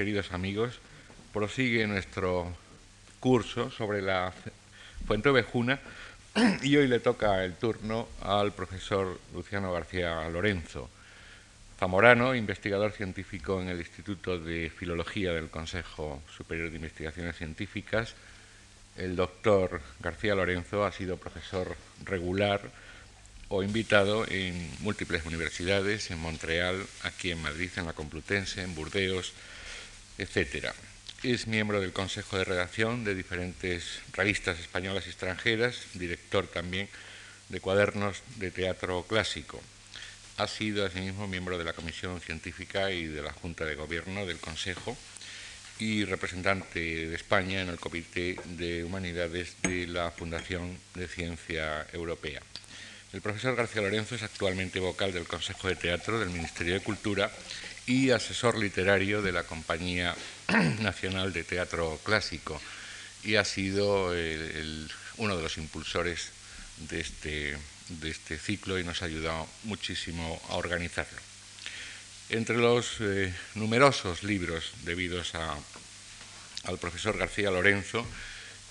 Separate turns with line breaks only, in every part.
queridos amigos, prosigue nuestro curso sobre la Fuente Ovejuna y hoy le toca el turno al profesor Luciano García Lorenzo, zamorano, investigador científico en el Instituto de Filología del Consejo Superior de Investigaciones Científicas. El doctor García Lorenzo ha sido profesor regular o invitado en múltiples universidades, en Montreal, aquí en Madrid, en la Complutense, en Burdeos, etc. Es miembro del Consejo de Redacción de diferentes revistas españolas y extranjeras, director también de cuadernos de teatro clásico. Ha sido asimismo miembro de la Comisión Científica y de la Junta de Gobierno del Consejo y representante de España en el Comité de Humanidades de la Fundación de Ciencia Europea. El profesor García Lorenzo es actualmente vocal del Consejo de Teatro del Ministerio de Cultura y asesor literario de la Compañía Nacional de Teatro Clásico y ha sido uno de los impulsores de este, de este ciclo y nos ha ayudado muchísimo a organizarlo. Entre los eh, numerosos libros debidos al profesor García Lorenzo,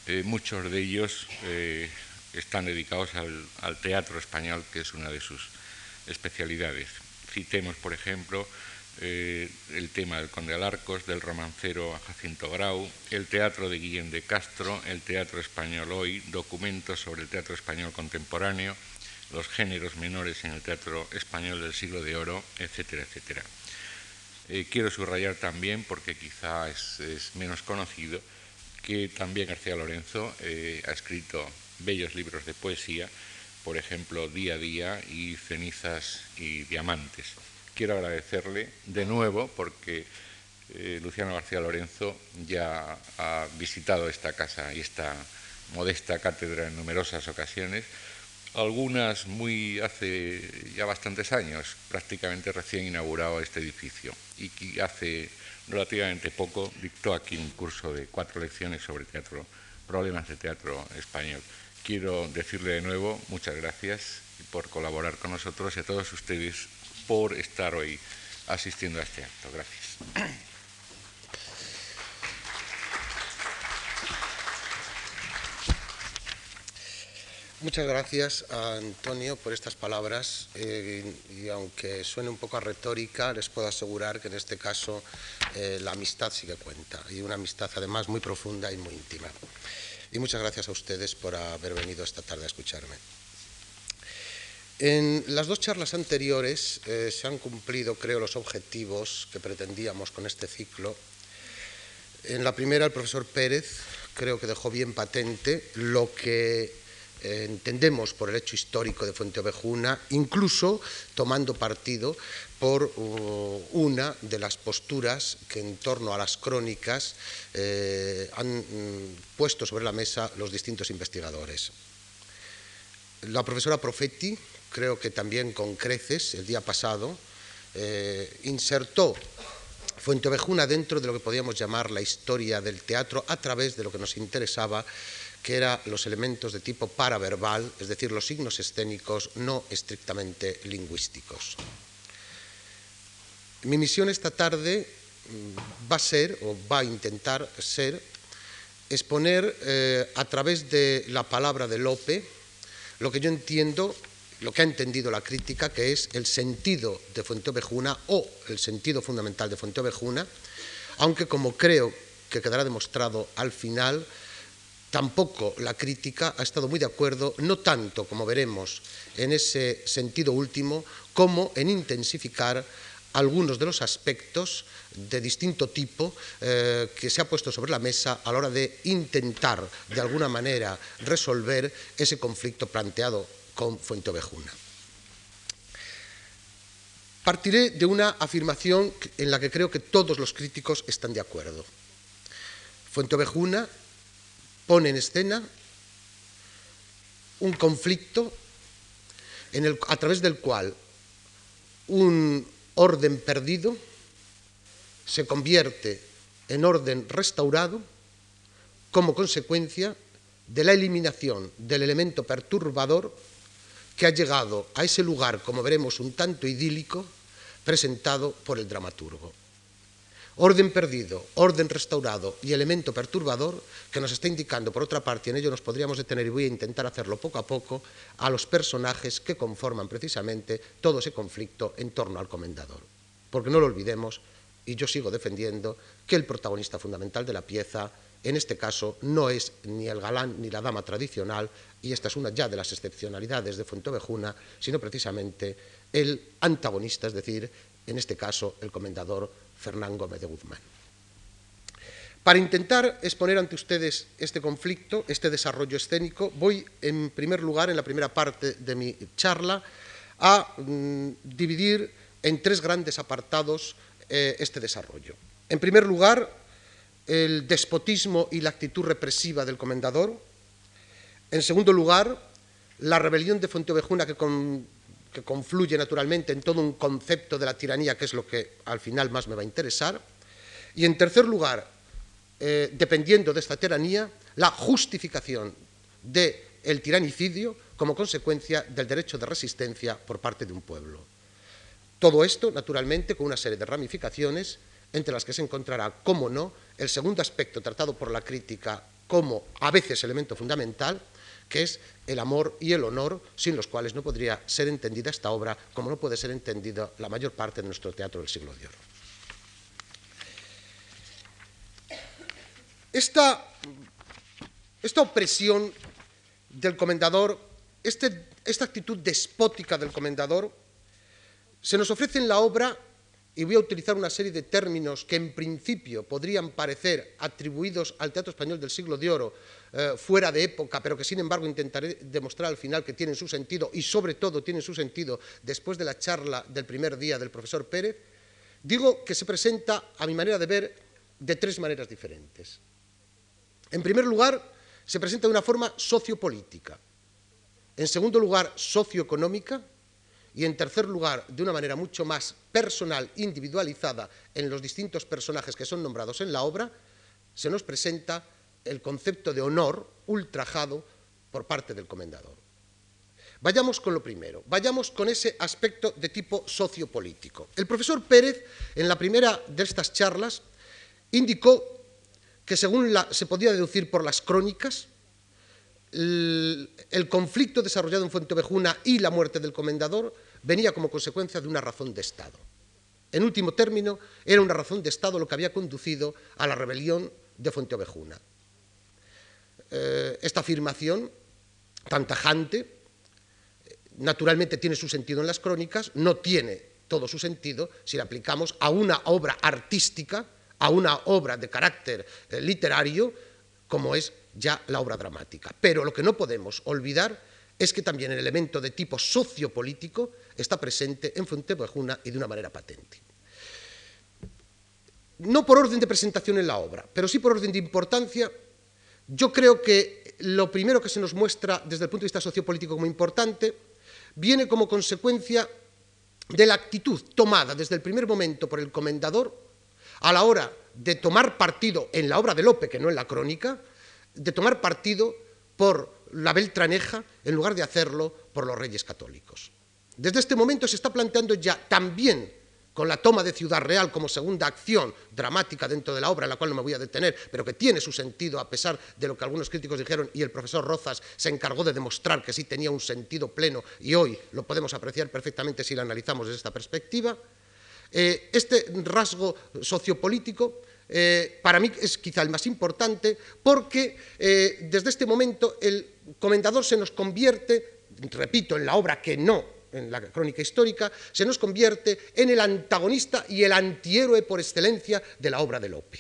eh, muchos de ellos eh, están dedicados al, al, teatro español, que es una de sus especialidades. Citemos, por ejemplo, eh, el tema del Conde Alarcos, del romancero Jacinto Grau, el teatro de Guillén de Castro, el teatro español hoy, documentos sobre el teatro español contemporáneo, los géneros menores en el teatro español del siglo de oro, etcétera, etcétera. Eh, quiero subrayar también, porque quizá es, menos conocido, que también García Lorenzo eh, ha escrito bellos libros de poesía, por ejemplo, Día a Día y Cenizas y Diamantes quiero agradecerle de nuevo porque eh, Luciano García Lorenzo ya ha visitado esta casa y esta modesta cátedra en numerosas ocasiones, algunas muy hace ya bastantes años, prácticamente recién inaugurado este edificio, y que hace relativamente poco dictó aquí un curso de cuatro lecciones sobre teatro, problemas de teatro español. Quiero decirle de nuevo muchas gracias por colaborar con nosotros y a todos ustedes por estar hoy asistiendo a este acto. Gracias.
Muchas gracias a Antonio por estas palabras eh, y aunque suene un poco a retórica, les puedo asegurar que en este caso eh, la amistad sí que cuenta y una amistad además muy profunda y muy íntima. Y muchas gracias a ustedes por haber venido esta tarde a escucharme. En las dos charlas anteriores eh, se han cumplido, creo, los objetivos que pretendíamos con este ciclo. En la primera, el profesor Pérez creo que dejó bien patente lo que eh, entendemos por el hecho histórico de Fuente Ovejuna, incluso tomando partido por uh, una de las posturas que en torno a las crónicas eh, han mm, puesto sobre la mesa los distintos investigadores. La profesora Profetti creo que también con creces, el día pasado, eh, insertó Fuentevejuna dentro de lo que podíamos llamar la historia del teatro a través de lo que nos interesaba, que eran los elementos de tipo paraverbal, es decir, los signos escénicos no estrictamente lingüísticos. Mi misión esta tarde mm, va a ser, o va a intentar ser, exponer eh, a través de la palabra de Lope lo que yo entiendo lo que ha entendido la crítica, que es el sentido de Fuenteovejuna o el sentido fundamental de Fuenteovejuna, aunque como creo que quedará demostrado al final, tampoco la crítica ha estado muy de acuerdo, no tanto como veremos en ese sentido último, como en intensificar algunos de los aspectos de distinto tipo eh, que se ha puesto sobre la mesa a la hora de intentar de alguna manera resolver ese conflicto planteado con Fuenteovejuna. Partiré de una afirmación en la que creo que todos los críticos están de acuerdo. Fuenteovejuna pone en escena un conflicto a través del cual un orden perdido se convierte en orden restaurado como consecuencia de la eliminación del elemento perturbador que ha llegado a ese lugar, como veremos, un tanto idílico, presentado por el dramaturgo. orden perdido, orden restaurado y elemento perturbador que nos está indicando, por otra parte, en ello nos podríamos detener y voy a intentar hacerlo poco a poco, a los personajes que conforman precisamente todo ese conflicto en torno al comendador. Porque no lo olvidemos, y yo sigo defendiendo que el protagonista fundamental de la pieza, en este caso, no es ni el galán ni la dama tradicional, y esta es una ya de las excepcionalidades de Fuentovejuna, sino precisamente el antagonista, es decir, en este caso, el comendador Fernán Gómez de Guzmán. Para intentar exponer ante ustedes este conflicto, este desarrollo escénico, voy en primer lugar, en la primera parte de mi charla, a mm, dividir en tres grandes apartados eh, este desarrollo. En primer lugar, el despotismo y la actitud represiva del comendador. En segundo lugar, la rebelión de Fuenteovejuna que, que confluye naturalmente en todo un concepto de la tiranía, que es lo que al final más me va a interesar. Y en tercer lugar, eh, dependiendo de esta tiranía, la justificación del tiranicidio como consecuencia del derecho de resistencia por parte de un pueblo. Todo esto, naturalmente, con una serie de ramificaciones, entre las que se encontrará, como no, el segundo aspecto tratado por la crítica como a veces elemento fundamental, que es el amor y el honor, sin los cuales no podría ser entendida esta obra, como no puede ser entendida la mayor parte de nuestro teatro del siglo de oro. Esta, esta opresión del comendador, este, esta actitud despótica del comendador, se nos ofrece en la obra y voy a utilizar una serie de términos que en principio podrían parecer atribuidos al teatro español del siglo de oro eh, fuera de época, pero que sin embargo intentaré demostrar al final que tienen su sentido y sobre todo tienen su sentido después de la charla del primer día del profesor Pérez, digo que se presenta, a mi manera de ver, de tres maneras diferentes. En primer lugar, se presenta de una forma sociopolítica. En segundo lugar, socioeconómica y en tercer lugar, de una manera mucho más personal, individualizada en los distintos personajes que son nombrados en la obra, se nos presenta el concepto de honor ultrajado por parte del comendador. Vayamos con lo primero, vayamos con ese aspecto de tipo sociopolítico. El profesor Pérez, en la primera de estas charlas, indicó que según se podía deducir por las crónicas, el, conflicto desarrollado en Fuentevejuna y la muerte del comendador venía como consecuencia de una razón de Estado. En último término, era una razón de Estado lo que había conducido a la rebelión de Fuenteovejuna. Eh, esta afirmación, tan tajante, naturalmente tiene su sentido en las crónicas, no tiene todo su sentido si la aplicamos a una obra artística, a una obra de carácter eh, literario, como es ya la obra dramática. Pero lo que no podemos olvidar es que también el elemento de tipo sociopolítico está presente en Fuentevejuna y de una manera patente. No por orden de presentación en la obra, pero sí por orden de importancia, yo creo que lo primero que se nos muestra desde el punto de vista sociopolítico como importante viene como consecuencia de la actitud tomada desde el primer momento por el comendador a la hora de tomar partido en la obra de Lope, que no en la crónica, de tomar partido por la Beltraneja en lugar de hacerlo por los reyes católicos. Desde este momento se está planteando ya también con la toma de Ciudad Real como segunda acción dramática dentro de la obra, en la cual no me voy a detener, pero que tiene su sentido a pesar de lo que algunos críticos dijeron y el profesor Rozas se encargó de demostrar que sí tenía un sentido pleno y hoy lo podemos apreciar perfectamente si lo analizamos desde esta perspectiva. Eh, este rasgo sociopolítico eh, para mí es quizá el más importante porque eh, desde este momento el comendador se nos convierte, repito, en la obra que no en la crónica histórica, se nos convierte en el antagonista y el antihéroe por excelencia de la obra de Lope.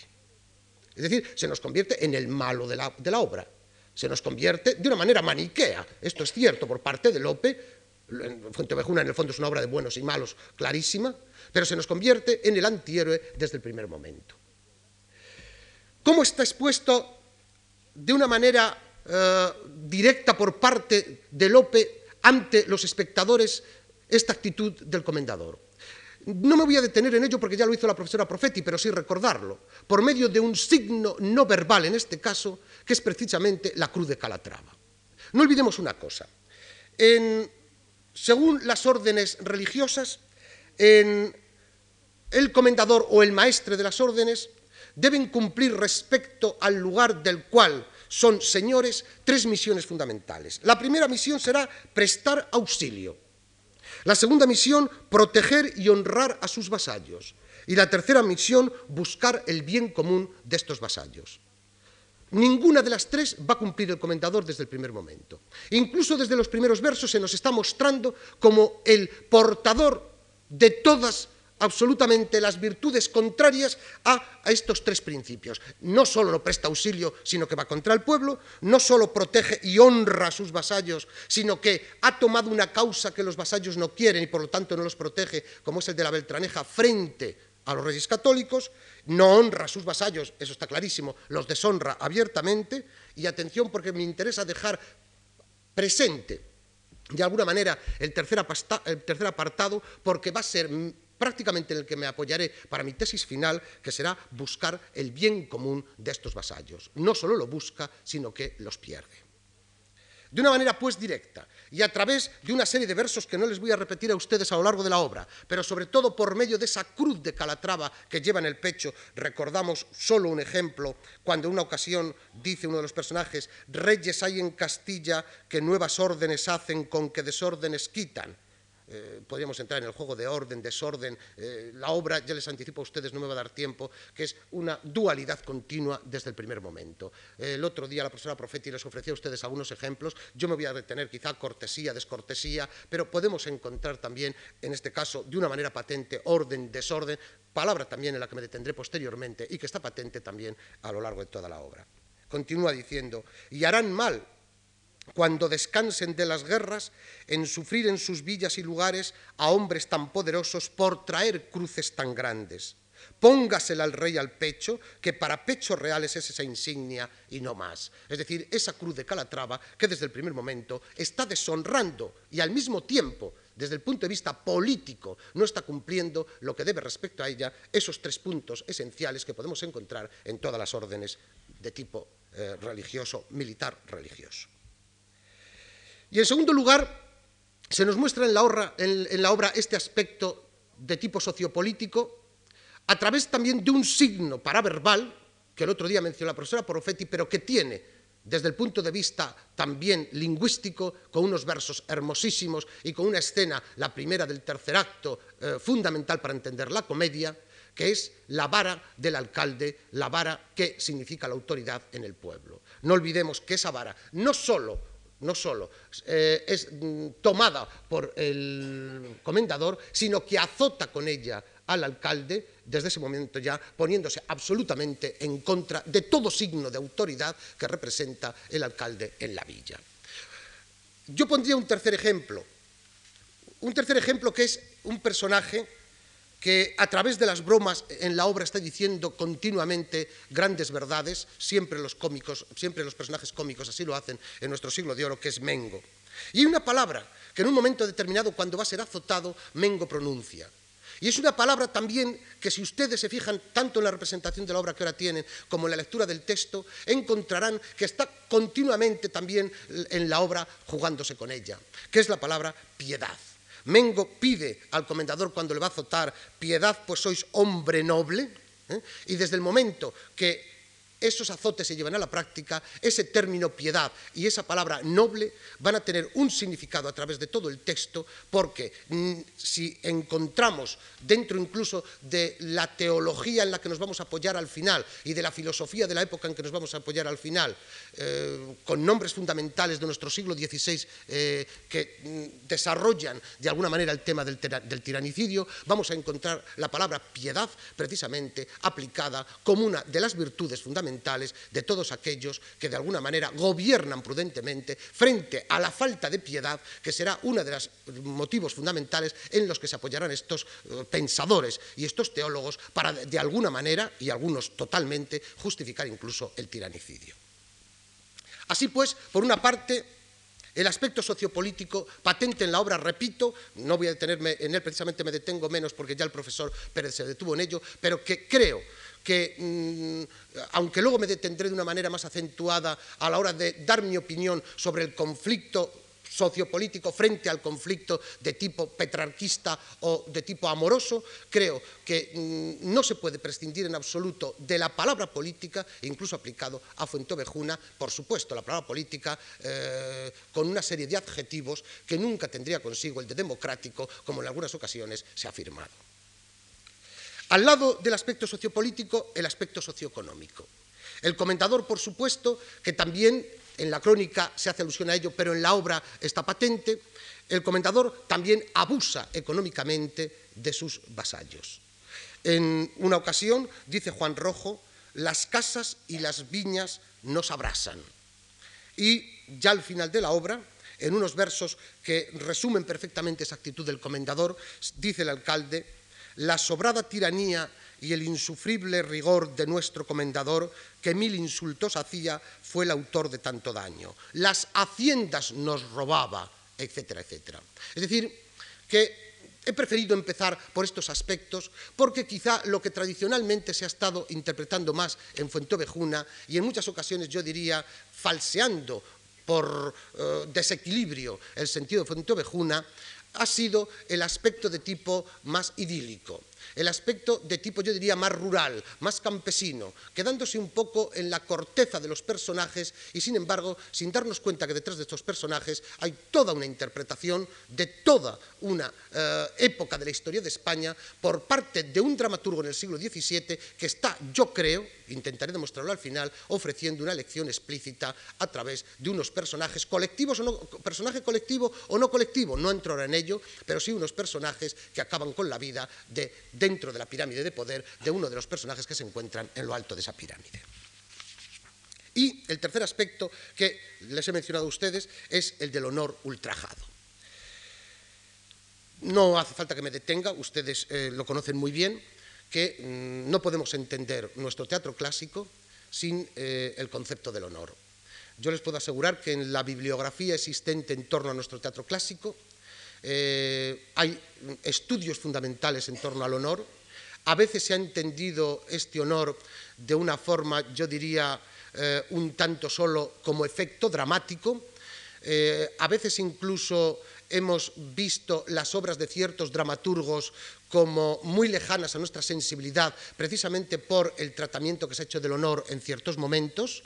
Es decir, se nos convierte en el malo de la, obra. Se nos convierte de una manera maniquea. Esto es cierto por parte de Lope. Fuentevejuna en el fondo es una obra de buenos y malos clarísima, pero se nos convierte en el antihéroe desde el primer momento. ¿Cómo está expuesto de una manera eh, directa por parte de Lope ante los espectadores esta actitud del comendador? No me voy a detener en ello porque ya lo hizo la profesora Profetti, pero sí recordarlo, por medio de un signo no verbal en este caso, que es precisamente la cruz de Calatrava. No olvidemos una cosa. según las órdenes religiosas, el comendador o el maestre de las órdenes deben cumplir respecto al lugar del cual son señores tres misiones fundamentales. La primera misión será prestar auxilio. La segunda misión, proteger y honrar a sus vasallos. Y la tercera misión, buscar el bien común de estos vasallos. Ninguna de las tres va a cumplir el comentador desde el primer momento. Incluso desde los primeros versos se nos está mostrando como el portador de todas absolutamente las virtudes contrarias a, estos tres principios. No solo no presta auxilio, sino que va contra el pueblo, no solo protege y honra a sus vasallos, sino que ha tomado una causa que los vasallos no quieren y por lo tanto no los protege, como es el de la Beltraneja, frente a los reyes católicos, no honra a sus vasallos, eso está clarísimo, los deshonra abiertamente, y atención porque me interesa dejar presente de alguna manera el tercer, el tercer apartado, porque va a ser prácticamente en el que me apoyaré para mi tesis final, que será buscar el bien común de estos vasallos. No solo lo busca, sino que los pierde. De una manera pues directa y a través de una serie de versos que no les voy a repetir a ustedes a lo largo de la obra, pero sobre todo por medio de esa cruz de Calatrava que lleva en el pecho, recordamos solo un ejemplo, cuando en una ocasión dice uno de los personajes, reyes hay en Castilla que nuevas órdenes hacen con que desórdenes quitan eh, podríamos entrar en el juego de orden, desorden, eh, la obra, ya les anticipo a ustedes, no me va a dar tiempo, que es una dualidad continua desde el primer momento. el otro día la profesora Profeti les ofrecía a ustedes algunos ejemplos, yo me voy a detener quizá cortesía, descortesía, pero podemos encontrar también, en este caso, de una manera patente, orden, desorden, palabra también en la que me detendré posteriormente y que está patente también a lo largo de toda la obra. Continúa diciendo, y harán mal cuando descansen de las guerras, en sufrir en sus villas y lugares a hombres tan poderosos por traer cruces tan grandes. Póngasela al rey al pecho, que para pechos reales es esa insignia y no más. Es decir, esa cruz de Calatrava que desde el primer momento está deshonrando y al mismo tiempo, desde el punto de vista político, no está cumpliendo lo que debe respecto a ella esos tres puntos esenciales que podemos encontrar en todas las órdenes de tipo eh, religioso, militar religioso. Y en segundo lugar, se nos muestra en la, obra, este aspecto de tipo sociopolítico a través también de un signo paraverbal, que el otro día mencionó la profesora Porofetti, pero que tiene desde el punto de vista también lingüístico, con unos versos hermosísimos y con una escena, la primera del tercer acto, eh, fundamental para entender la comedia, que es la vara del alcalde, la vara que significa la autoridad en el pueblo. No olvidemos que esa vara no solo no solo eh, es mm, tomada por el comendador, sino que azota con ella al alcalde, desde ese momento ya poniéndose absolutamente en contra de todo signo de autoridad que representa el alcalde en la villa. Yo pondría un tercer ejemplo, un tercer ejemplo que es un personaje que a través de las bromas en la obra está diciendo continuamente grandes verdades, siempre los cómicos, siempre los personajes cómicos así lo hacen en nuestro siglo de oro, que es Mengo. Y hay una palabra que en un momento determinado, cuando va a ser azotado, Mengo pronuncia. Y es una palabra también que si ustedes se fijan tanto en la representación de la obra que ahora tienen como en la lectura del texto, encontrarán que está continuamente también en la obra jugándose con ella, que es la palabra piedad. Mengo pide al comendador cuando le va a azotar, piedad, pues sois hombre noble, ¿eh? y desde el momento que esos azotes se llevan a la práctica, ese término piedad y esa palabra noble van a tener un significado a través de todo el texto, porque mm, si encontramos dentro incluso de la teología en la que nos vamos a apoyar al final y de la filosofía de la época en que nos vamos a apoyar al final, eh, con nombres fundamentales de nuestro siglo XVI eh, que mm, desarrollan de alguna manera el tema del, del tiranicidio, vamos a encontrar la palabra piedad precisamente aplicada como una de las virtudes fundamentales de todos aquellos que de alguna manera gobiernan prudentemente frente a la falta de piedad, que será uno de los motivos fundamentales en los que se apoyarán estos eh, pensadores y estos teólogos para de alguna manera, y algunos totalmente, justificar incluso el tiranicidio. Así pues, por una parte, el aspecto sociopolítico patente en la obra, repito, no voy a detenerme en él, precisamente me detengo menos porque ya el profesor Pérez se detuvo en ello, pero que creo que, mm, aunque luego me detendré de una manera más acentuada a la hora de dar mi opinión sobre el conflicto sociopolítico frente al conflicto de tipo petrarquista o de tipo amoroso, creo que mm, no se puede prescindir en absoluto de la palabra política, incluso aplicado a Fuentovejuna, por supuesto, la palabra política eh, con una serie de adjetivos que nunca tendría consigo el de democrático, como en algunas ocasiones se ha afirmado. Al lado del aspecto sociopolítico, el aspecto socioeconómico. El comentador, por supuesto, que también en la crónica se hace alusión a ello, pero en la obra está patente, el comentador también abusa económicamente de sus vasallos. En una ocasión, dice Juan Rojo, las casas y las viñas nos abrasan. Y ya al final de la obra, en unos versos que resumen perfectamente esa actitud del comendador, dice el alcalde, la sobrada tiranía y el insufrible rigor de nuestro comendador, que mil insultos hacía, fue el autor de tanto daño. Las haciendas nos robaba, etcétera, etcétera. Es decir, que he preferido empezar por estos aspectos porque quizá lo que tradicionalmente se ha estado interpretando más en Fuentovejuna y en muchas ocasiones yo diría falseando por eh, desequilibrio el sentido de Fuentovejuna ha sido el aspecto de tipo más idílico el aspecto de tipo, yo diría, más rural, más campesino, quedándose un poco en la corteza de los personajes y, sin embargo, sin darnos cuenta que detrás de estos personajes hay toda una interpretación de toda una eh, época de la historia de España por parte de un dramaturgo en el siglo XVII que está, yo creo, intentaré demostrarlo al final, ofreciendo una lección explícita a través de unos personajes colectivos o no, personaje colectivo o no colectivo, no entro ahora en ello, pero sí unos personajes que acaban con la vida de, dentro de la pirámide de poder de uno de los personajes que se encuentran en lo alto de esa pirámide. Y el tercer aspecto que les he mencionado a ustedes es el del honor ultrajado. No hace falta que me detenga, ustedes eh, lo conocen muy bien, que mm, no podemos entender nuestro teatro clásico sin eh, el concepto del honor. Yo les puedo asegurar que en la bibliografía existente en torno a nuestro teatro clásico eh, hay estudios fundamentales en torno al honor. A veces se ha entendido este honor de una forma, yo diría, eh, un tanto solo como efecto dramático. a veces incluso hemos visto las obras de ciertos dramaturgos como muy lejanas a nuestra sensibilidad, precisamente por el tratamiento que se ha hecho del honor en ciertos momentos,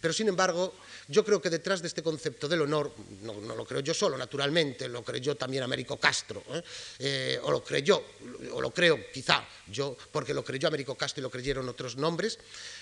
pero sin embargo yo creo que detrás de este concepto del honor, no, lo creo yo solo, naturalmente, lo creyó también Américo Castro, ¿eh? Eh, o lo creyó, o lo creo quizá yo, porque lo creyó Américo Castro y lo creyeron otros nombres,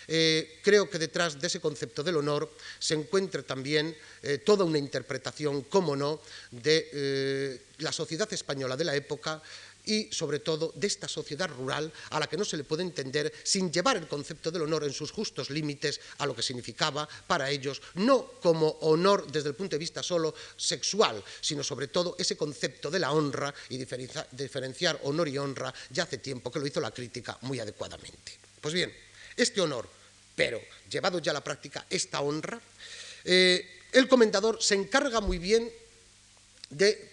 eh, creo que detrás de ese concepto del honor se encuentra también toda una interpretación, cómo no, de la sociedad española de la época, y sobre todo de esta sociedad rural a la que no se le puede entender sin llevar el concepto del honor en sus justos límites a lo que significaba para ellos, no como honor desde el punto de vista solo sexual, sino sobre todo ese concepto de la honra y diferenciar honor y honra ya hace tiempo que lo hizo la crítica muy adecuadamente. Pues bien, este honor, pero llevado ya a la práctica esta honra, eh, el comendador se encarga muy bien de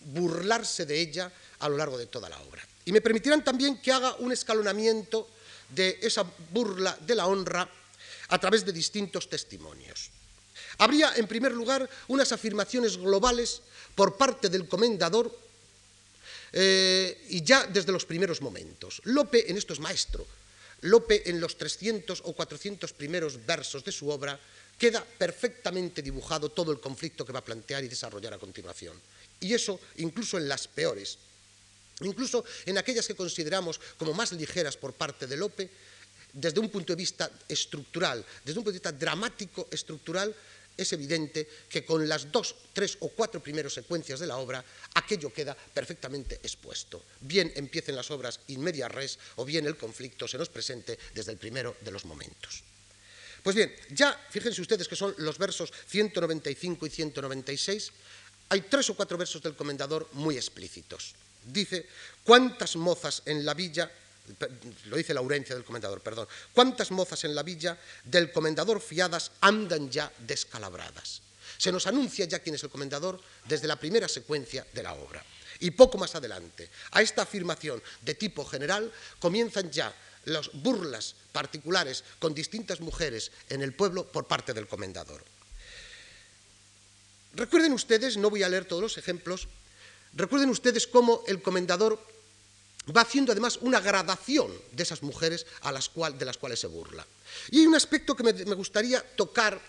burlarse de ella a lo largo de toda la obra. Y me permitirán también que haga un escalonamiento de esa burla de la honra a través de distintos testimonios. Habría, en primer lugar, unas afirmaciones globales por parte del comendador eh, y ya desde los primeros momentos. Lope en esto es maestro. Lope en los 300 o 400 primeros versos de su obra queda perfectamente dibujado todo el conflicto que va a plantear y desarrollar a continuación. Y eso incluso en las peores incluso en aquellas que consideramos como más ligeras por parte de Lope, desde un punto de vista estructural, desde un punto de vista dramático estructural, es evidente que con las dos, tres o cuatro primeras secuencias de la obra, aquello queda perfectamente expuesto. Bien empiecen las obras in media res o bien el conflicto se nos presente desde el primero de los momentos. Pues bien, ya fíjense ustedes que son los versos 195 y 196, hay tres o cuatro versos del comendador muy explícitos. Dice, ¿cuántas mozas en la villa, lo dice Laurencia del comendador, perdón, cuántas mozas en la villa del comendador fiadas andan ya descalabradas? Se nos anuncia ya quién es el comendador desde la primera secuencia de la obra. Y poco más adelante, a esta afirmación de tipo general, comienzan ya las burlas particulares con distintas mujeres en el pueblo por parte del comendador. Recuerden ustedes, no voy a leer todos los ejemplos, recuerden ustedes cómo el comendador va haciendo además una gradación de esas mujeres de las cuales se burla. Y hay un aspecto que me, me gustaría tocar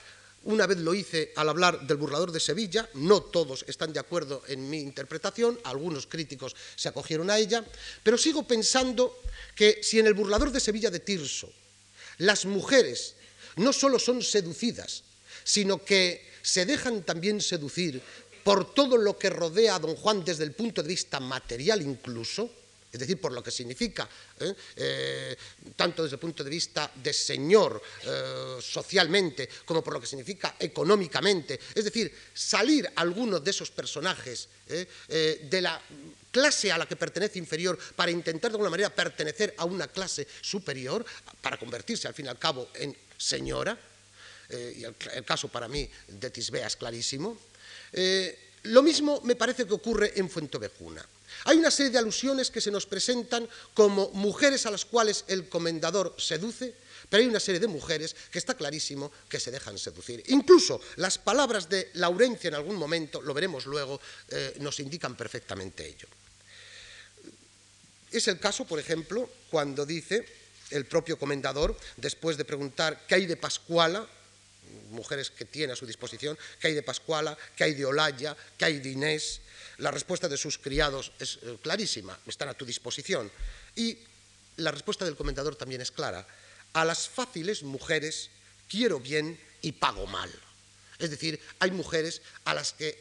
una vez lo hice al hablar del burlador de Sevilla, no todos están de acuerdo en mi interpretación, algunos críticos se acogieron a ella, pero sigo pensando que si en el burlador de Sevilla de Tirso las mujeres no solo son seducidas, sino que se dejan también seducir por todo lo que rodea a don Juan desde el punto de vista material incluso, es decir, por lo que significa, ¿eh? Eh, tanto desde el punto de vista de señor eh, socialmente como por lo que significa económicamente, es decir, salir alguno de esos personajes de la clase a la que pertenece inferior para intentar de alguna manera pertenecer a una clase superior, para convertirse al fin y al cabo en señora, y el, el, caso para mí de Tisbea es clarísimo, lo mismo me parece que ocurre en Fuentovejuna. Hay una serie de alusiones que se nos presentan como mujeres a las cuales el comendador seduce, pero hay una serie de mujeres que está clarísimo que se dejan seducir. Incluso las palabras de Laurencia en algún momento, lo veremos luego, eh, nos indican perfectamente ello. Es el caso, por ejemplo, cuando dice el propio comendador, después de preguntar qué hay de Pascuala, mujeres que tiene a su disposición, qué hay de Pascuala, qué hay de Olaya, qué hay de Inés, la respuesta de sus criados es eh, clarísima, están a tu disposición. Y la respuesta del comentador también es clara. A las fáciles mujeres quiero bien y pago mal. Es decir, hay mujeres a las que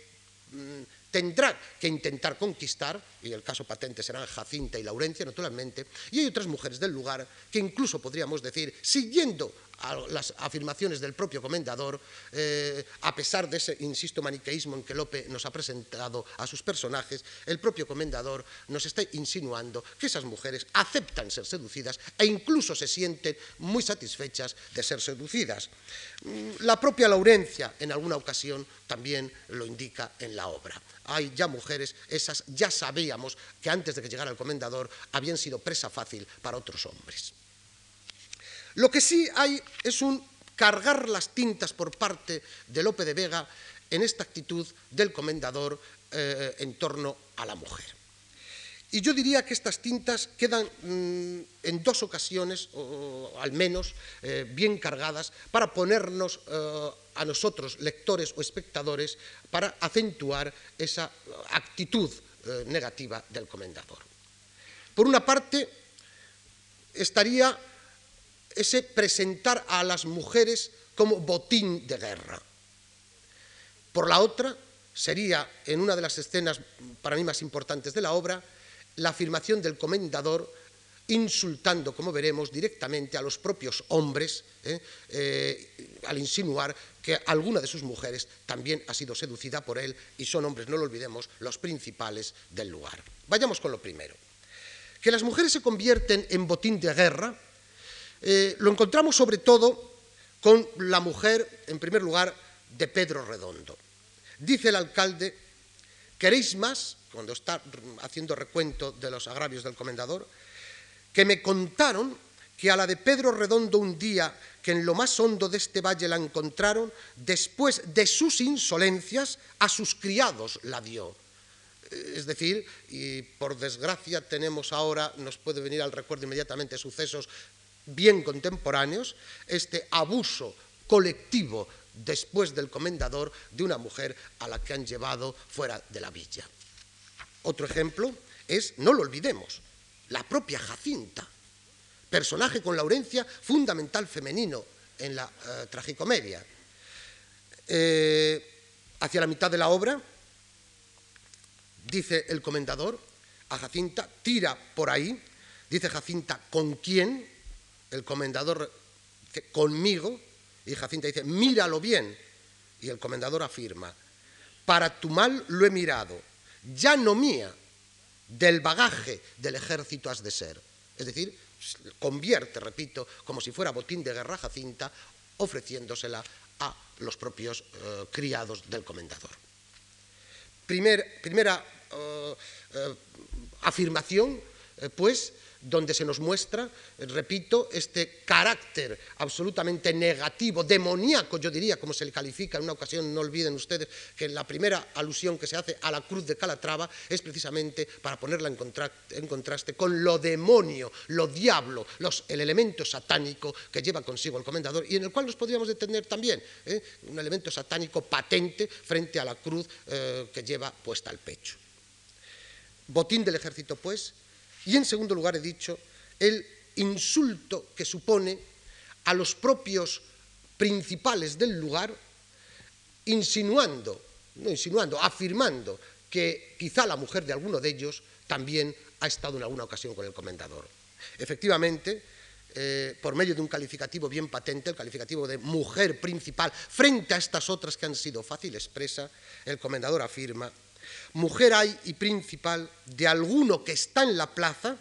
mm, tendrá que intentar conquistar, y el caso patente serán Jacinta y Laurencia, naturalmente, y hay otras mujeres del lugar que incluso podríamos decir, siguiendo a las afirmaciones del propio comendador, eh, a pesar de ese, insisto, maniqueísmo en que Lope nos ha presentado a sus personajes, el propio comendador nos está insinuando que esas mujeres aceptan ser seducidas e incluso se sienten muy satisfechas de ser seducidas. Mm, la propia Laurencia, en alguna ocasión, también lo indica en la obra. Hay ya mujeres, esas ya que antes de que llegara el comendador habían sido presa fácil para otros hombres. Lo que sí hay es un cargar las tintas por parte de Lope de Vega en esta actitud del comendador eh, en torno a la mujer. Y yo diría que estas tintas quedan mm, en dos ocasiones, o, al menos, eh, bien cargadas para ponernos eh, a nosotros, lectores o espectadores, para acentuar esa actitud negativa del comendador. Por una parte, estaría ese presentar a las mujeres como botín de guerra. Por la otra, sería en una de las escenas para mí más importantes de la obra, la afirmación del comendador insultando, como veremos, directamente a los propios hombres, ¿eh? Eh, al insinuar que alguna de sus mujeres también ha sido seducida por él y son hombres, no lo olvidemos, los principales del lugar. Vayamos con lo primero. Que las mujeres se convierten en botín de guerra eh, lo encontramos sobre todo con la mujer, en primer lugar, de Pedro Redondo. Dice el alcalde, ¿queréis más? Cuando está haciendo recuento de los agravios del comendador, que me contaron que a la de Pedro Redondo un día que en lo más hondo de este valle la encontraron, después de sus insolencias, a sus criados la dio. Es decir, y por desgracia tenemos ahora, nos puede venir al recuerdo inmediatamente sucesos bien contemporáneos, este abuso colectivo después del comendador de una mujer a la que han llevado fuera de la villa. Otro ejemplo es, no lo olvidemos, la propia Jacinta, personaje con Laurencia fundamental femenino en la eh, tragicomedia. Eh, hacia la mitad de la obra, dice el comendador a Jacinta, tira por ahí, dice Jacinta, ¿con quién? el comendador dice, conmigo, y Jacinta dice, míralo bien. Y el comendador afirma, para tu mal lo he mirado, ya no mía, del bagaje del ejército has de ser. Es decir, convierte, repito, como si fuera botín de guerra Jacinta, ofreciéndosela a los propios eh, criados del comendador. primera uh, uh, afirmación, pues, donde se nos muestra, repito, este carácter absolutamente negativo, demoníaco, yo diría, como se le califica en una ocasión, no olviden ustedes que la primera alusión que se hace a la cruz de Calatrava es precisamente para ponerla en, contraste con lo demonio, lo diablo, el elemento satánico que lleva consigo el comendador y en el cual nos podríamos detener también, ¿eh? un elemento satánico patente frente a la cruz eh, que lleva puesta al pecho. Botín del ejército, pues, y en segundo lugar he dicho el insulto que supone a los propios principales del lugar, insinuando, no insinuando, afirmando que quizá la mujer de alguno de ellos también ha estado en alguna ocasión con el comendador. Efectivamente, eh, por medio de un calificativo bien patente, el calificativo de mujer principal, frente a estas otras que han sido fácil expresa, el comendador afirma mujer hay y principal de alguno que está en la plaza,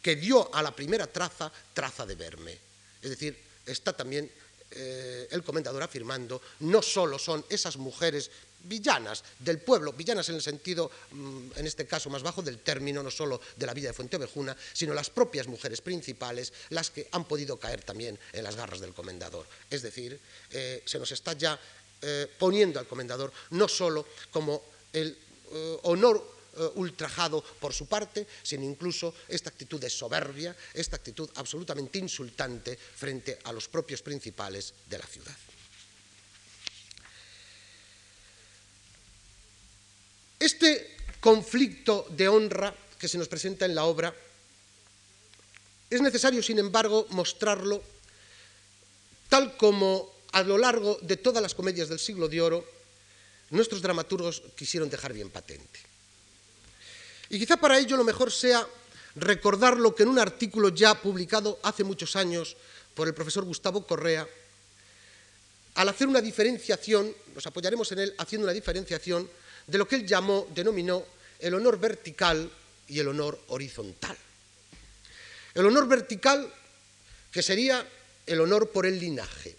que dio a la primera traza traza de verme. Es decir, está también eh, el comendador afirmando, no solo son esas mujeres villanas del pueblo, villanas en el sentido, mm, en este caso más bajo del término, no solo de la villa de Fuenteovejuna, sino las propias mujeres principales, las que han podido caer también en las garras del comendador. Es decir, eh, se nos está ya eh, poniendo al comendador no solo como el eh, honor eh, ultrajado por su parte, sino incluso esta actitud de soberbia, esta actitud absolutamente insultante frente a los propios principales de la ciudad. Este conflicto de honra que se nos presenta en la obra es necesario, sin embargo, mostrarlo tal como a lo largo de todas las comedias del siglo de oro nuestros dramaturgos quisieron dejar bien patente. Y quizá para ello lo mejor sea recordar lo que en un artículo ya publicado hace muchos años por el profesor Gustavo Correa, al hacer una diferenciación, nos apoyaremos en él haciendo una diferenciación de lo que él llamó, denominó el honor vertical y el honor horizontal. El honor vertical, que sería el honor por el linaje.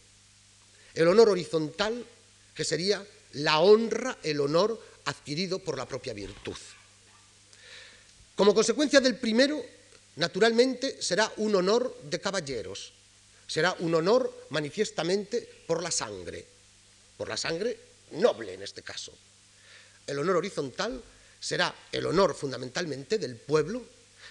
El honor horizontal, que sería la honra, el honor adquirido por la propia virtud. Como consecuencia del primero, naturalmente, será un honor de caballeros, será un honor manifiestamente por la sangre, por la sangre noble en este caso. El honor horizontal será el honor fundamentalmente del pueblo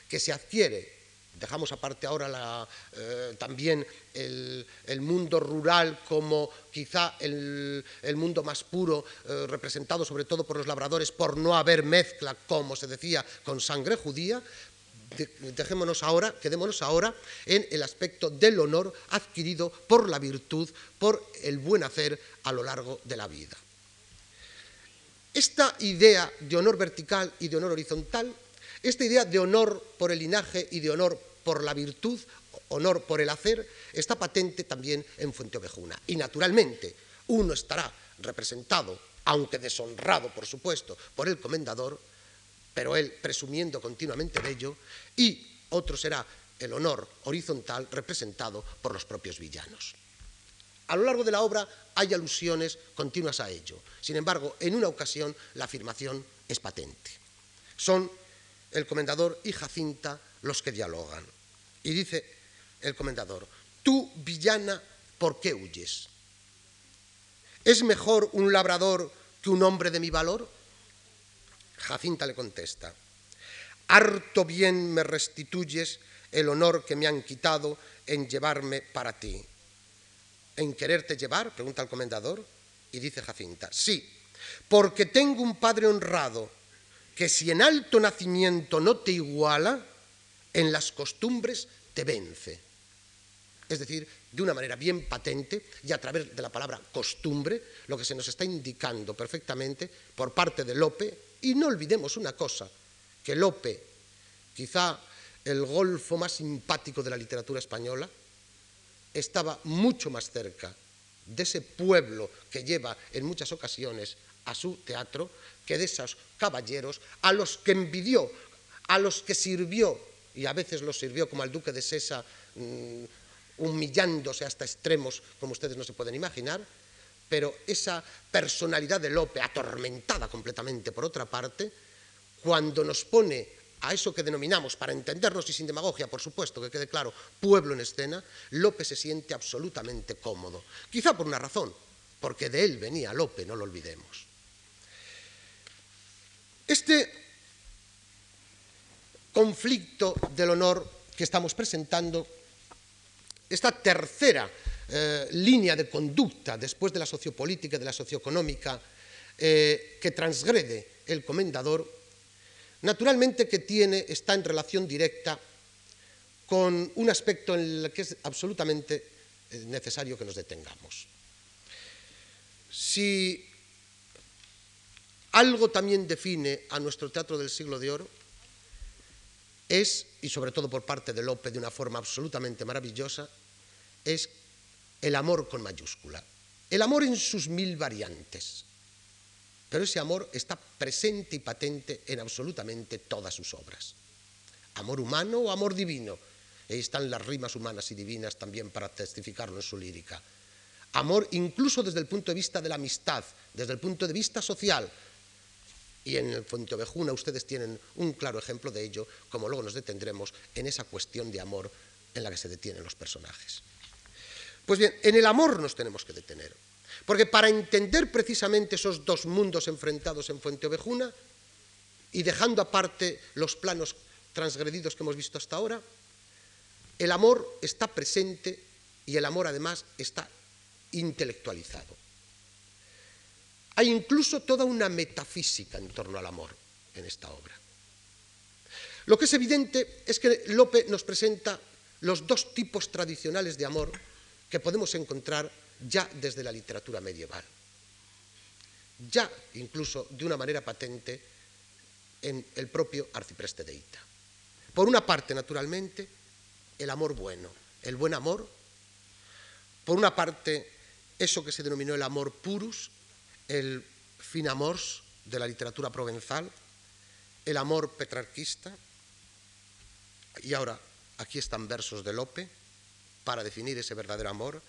que se adquiere Dejamos aparte ahora eh, también el, mundo rural como quizá el, mundo más puro, eh, representado sobre todo por los labradores, por no haber mezcla, como se decía, con sangre judía. dejémonos ahora, quedémonos ahora en el aspecto del honor adquirido por la virtud, por el buen hacer a lo largo de la vida. Esta idea de honor vertical y de honor horizontal esta idea de honor por el linaje y de honor por la virtud, honor por el hacer, está patente también en Fuenteovejuna. Y naturalmente, uno estará representado, aunque deshonrado, por supuesto, por el comendador, pero él presumiendo continuamente de ello, y otro será el honor horizontal representado por los propios villanos. A lo largo de la obra hay alusiones continuas a ello. Sin embargo, en una ocasión la afirmación es patente. Son el comendador y Jacinta los que dialogan. Y dice el comendador, tú, villana, ¿por qué huyes? ¿Es mejor un labrador que un hombre de mi valor? Jacinta le contesta, harto bien me restituyes el honor que me han quitado en llevarme para ti. ¿En quererte llevar? pregunta el comendador. Y dice Jacinta, sí, porque tengo un padre honrado que si en alto nacimiento no te iguala, en las costumbres te vence. Es decir, de una manera bien patente y a través de la palabra costumbre, lo que se nos está indicando perfectamente por parte de Lope, y no olvidemos una cosa, que Lope, quizá el golfo más simpático de la literatura española, estaba mucho más cerca de ese pueblo que lleva en muchas ocasiones a su teatro que de esos caballeros a los que envidió, a los que sirvió, y a veces los sirvió como al duque de Sesa, mm, humillándose hasta extremos como ustedes no se pueden imaginar, pero esa personalidad de Lope, atormentada completamente por otra parte, cuando nos pone a eso que denominamos, para entendernos y sin demagogia, por supuesto, que quede claro, pueblo en escena, Lope se siente absolutamente cómodo. Quizá por una razón, porque de él venía Lope, no lo olvidemos. Este conflicto del honor que estamos presentando, esta tercera eh, línea de conducta después de la sociopolítica de la socioeconómica eh, que transgrede el comendador, naturalmente que tiene, está en relación directa con un aspecto en el que es absolutamente eh, necesario que nos detengamos. Si algo también define a nuestro teatro del siglo de oro, es, y sobre todo por parte de Lope de una forma absolutamente maravillosa, es el amor con mayúscula. El amor en sus mil variantes. Pero ese amor está presente y patente en absolutamente todas sus obras. Amor humano o amor divino. Ahí están las rimas humanas y divinas también para testificarlo en su lírica. Amor incluso desde el punto de vista de la amistad, desde el punto de vista social, y en el Fuenteovejuna ustedes tienen un claro ejemplo de ello, como luego nos detendremos en esa cuestión de amor en la que se detienen los personajes. Pues bien, en el amor nos tenemos que detener, porque para entender precisamente esos dos mundos enfrentados en Fuenteovejuna, y dejando aparte los planos transgredidos que hemos visto hasta ahora, el amor está presente y el amor además está intelectualizado. Hay incluso toda una metafísica en torno al amor en esta obra. Lo que es evidente es que Lope nos presenta los dos tipos tradicionales de amor que podemos encontrar ya desde la literatura medieval, ya incluso de una manera patente en el propio arcipreste de Ita. Por una parte, naturalmente, el amor bueno, el buen amor, por una parte, eso que se denominó el amor purus, el fin amors de la literatura provenzal, el amor petrarquista, y ahora aquí están versos de Lope para definir ese verdadero amor,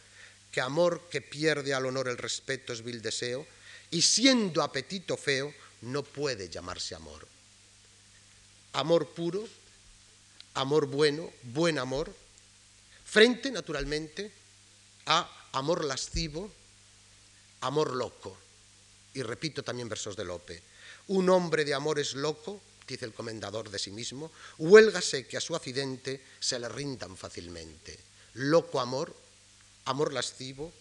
que amor que pierde al honor el respeto es vil deseo, y siendo apetito feo, no puede llamarse amor. Amor puro, amor bueno, buen amor, frente, naturalmente, a amor lascivo, amor loco y repito también versos de Lope. Un hombre de amor es loco, dice el comendador de sí mismo, huélgase que a su accidente se le rindan fácilmente. Loco amor, amor lascivo,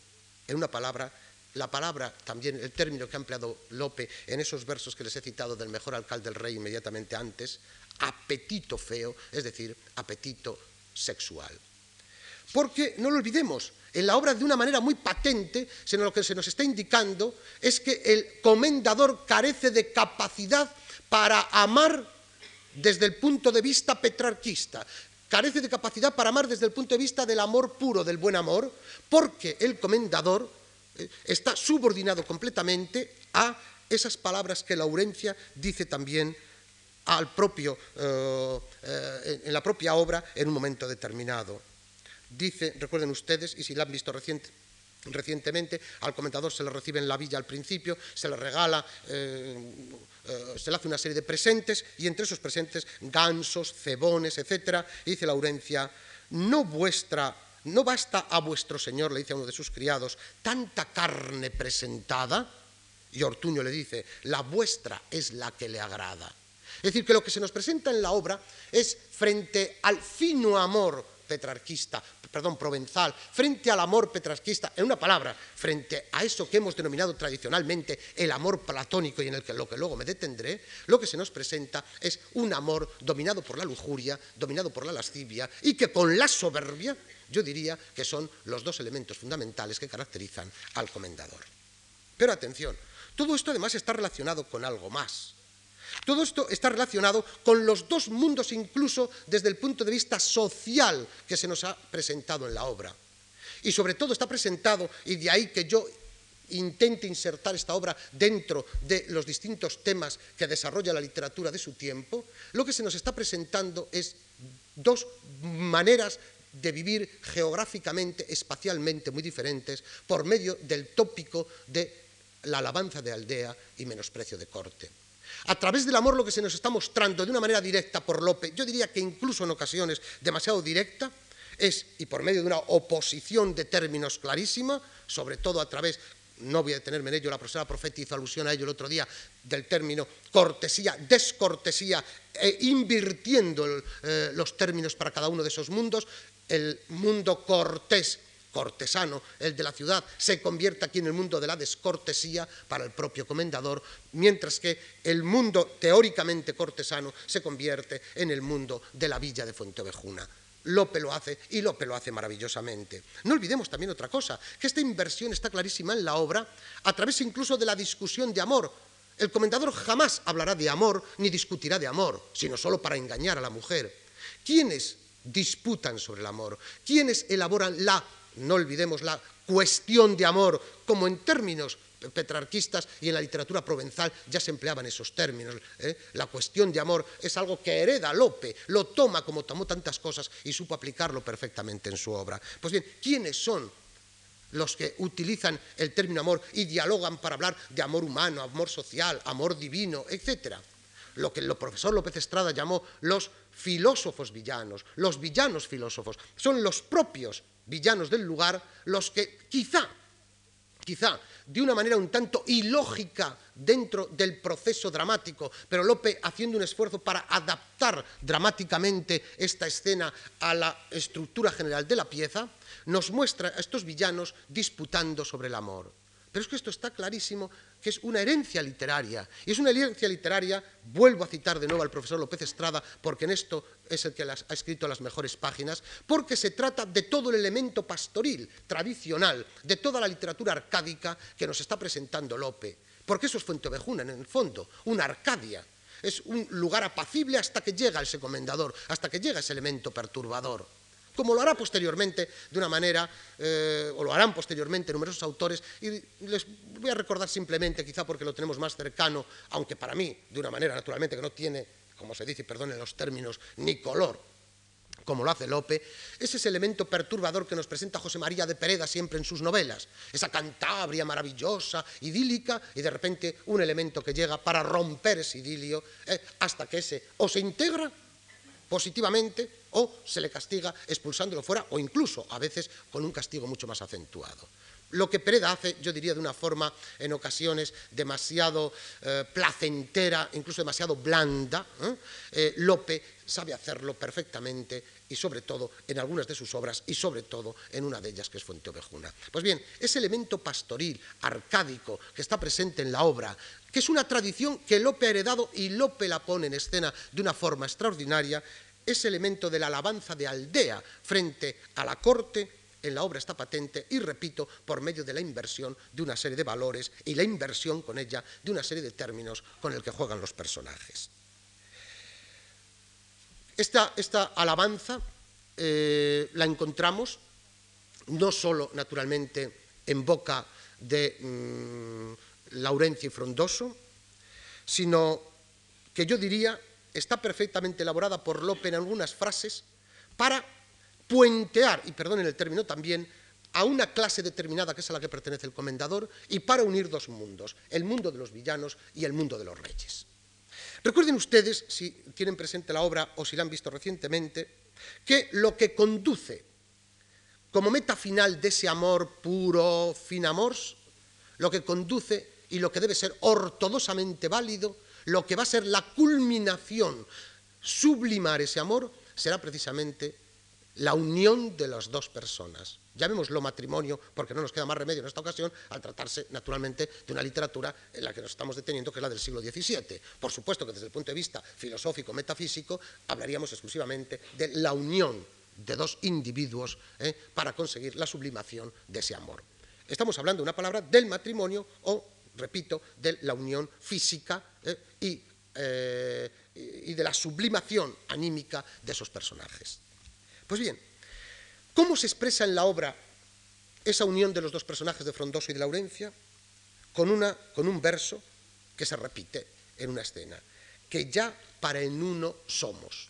en una palabra, la palabra también, el término que ha empleado Lope en esos versos que les he citado del mejor alcalde del rey inmediatamente antes, apetito feo, es decir, apetito sexual. Porque, no lo olvidemos, en la obra de una manera muy patente, sino lo que se nos está indicando es que el comendador carece de capacidad para amar desde el punto de vista petrarquista, carece de capacidad para amar desde el punto de vista del amor puro, del buen amor, porque el comendador eh, está subordinado completamente a esas palabras que Laurencia dice también al propio, eh, eh, en la propia obra en un momento determinado dice, recuerden ustedes, y si la han visto recientemente, al comentador se le recibe en la villa al principio, se le regala, eh, eh, se le hace una serie de presentes, y entre esos presentes, gansos, cebones, etc. Dice Laurencia, no vuestra no basta a vuestro señor, le dice a uno de sus criados, tanta carne presentada, y Ortuño le dice, la vuestra es la que le agrada. Es decir, que lo que se nos presenta en la obra es frente al fino amor petrarquista, perdón, provenzal, frente al amor petrarquista, en una palabra, frente a eso que hemos denominado tradicionalmente el amor platónico y en el que lo que luego me detendré, lo que se nos presenta es un amor dominado por la lujuria, dominado por la lascivia y que con la soberbia, yo diría que son los dos elementos fundamentales que caracterizan al comendador. Pero atención, todo esto además está relacionado con algo más. Todo esto está relacionado con los dos mundos incluso desde el punto de vista social que se nos ha presentado en la obra. Y sobre todo está presentado, y de ahí que yo intente insertar esta obra dentro de los distintos temas que desarrolla la literatura de su tiempo, lo que se nos está presentando es dos maneras de vivir geográficamente, espacialmente muy diferentes, por medio del tópico de la alabanza de aldea y menosprecio de corte. A través del amor lo que se nos está mostrando de una manera directa por Lope, yo diría que incluso en ocasiones demasiado directa, es, y por medio de una oposición de términos clarísima, sobre todo a través, no voy a detenerme en ello, la profesora Profeti hizo alusión a ello el otro día, del término cortesía, descortesía, e invirtiendo eh, los términos para cada uno de esos mundos, el mundo cortés cortesano, el de la ciudad, se convierte aquí en el mundo de la descortesía para el propio comendador, mientras que el mundo teóricamente cortesano se convierte en el mundo de la villa de Fuentevejuna. Lope lo hace y Lope lo hace maravillosamente. No olvidemos también otra cosa, que esta inversión está clarísima en la obra a través incluso de la discusión de amor. El comendador jamás hablará de amor ni discutirá de amor, sino solo para engañar a la mujer. ¿Quiénes disputan sobre el amor? ¿Quiénes elaboran la no olvidemos la cuestión de amor, como en términos petrarquistas y en la literatura provenzal ya se empleaban esos términos. ¿eh? La cuestión de amor es algo que hereda Lope, lo toma como tomó tantas cosas y supo aplicarlo perfectamente en su obra. Pues bien, ¿quiénes son los que utilizan el término amor y dialogan para hablar de amor humano, amor social, amor divino, etcétera? Lo que el profesor López Estrada llamó los filósofos villanos, los villanos filósofos, son los propios villanos del lugar los que quizá, quizá, de una manera un tanto ilógica dentro del proceso dramático, pero Lope haciendo un esfuerzo para adaptar dramáticamente esta escena a la estructura general de la pieza, nos muestra a estos villanos disputando sobre el amor. Pero es que esto está clarísimo que es una herencia literaria. Y es una herencia literaria, vuelvo a citar de nuevo al profesor López Estrada, porque en esto es el que ha escrito las mejores páginas, porque se trata de todo el elemento pastoril, tradicional, de toda la literatura arcádica que nos está presentando Lope. Porque eso es Fuentevejuna, en el fondo, una Arcadia. Es un lugar apacible hasta que llega ese comendador, hasta que llega ese elemento perturbador como lo hará posteriormente de una manera, eh, o lo harán posteriormente numerosos autores, y les voy a recordar simplemente, quizá porque lo tenemos más cercano, aunque para mí, de una manera naturalmente que no tiene, como se dice, perdón en los términos, ni color, como lo hace Lope, es ese elemento perturbador que nos presenta José María de Pereda siempre en sus novelas, esa Cantabria maravillosa, idílica, y de repente un elemento que llega para romper ese idilio, eh, hasta que ese o se integra positivamente o se le castiga expulsándolo fuera o incluso a veces con un castigo mucho más acentuado. Lo que Pereda hace, yo diría de una forma en ocasiones demasiado eh, placentera, incluso demasiado blanda, ¿eh? Eh, Lope sabe hacerlo perfectamente y sobre todo en algunas de sus obras y sobre todo en una de ellas que es Fuente Ovejuna. Pues bien, ese elemento pastoril, arcádico, que está presente en la obra, que es una tradición que Lope ha heredado y Lope la pone en escena de una forma extraordinaria, ese elemento de la alabanza de aldea frente a la corte en la obra está patente y repito, por medio de la inversión de una serie de valores y la inversión con ella de una serie de términos con el que juegan los personajes. Esta, esta alabanza eh, la encontramos no solo naturalmente en boca de mm, Laurencio y Frondoso, sino que yo diría está perfectamente elaborada por Lope en algunas frases para puentear, y perdonen el término también, a una clase determinada que es a la que pertenece el comendador y para unir dos mundos, el mundo de los villanos y el mundo de los reyes. Recuerden ustedes, si tienen presente la obra o si la han visto recientemente, que lo que conduce como meta final de ese amor puro, fin amor, lo que conduce y lo que debe ser ortodoxamente válido lo que va a ser la culminación, sublimar ese amor, será precisamente la unión de las dos personas. Llamémoslo matrimonio, porque no nos queda más remedio en esta ocasión al tratarse naturalmente de una literatura en la que nos estamos deteniendo, que es la del siglo XVII. Por supuesto que desde el punto de vista filosófico, metafísico, hablaríamos exclusivamente de la unión de dos individuos ¿eh? para conseguir la sublimación de ese amor. Estamos hablando de una palabra del matrimonio o repito, de la unión física eh, eh, y, de la sublimación anímica de esos personajes. Pues bien, ¿cómo se expresa en la obra esa unión de los dos personajes de Frondoso y de Laurencia? Con, una, con un verso que se repite en una escena, que ya para en uno somos.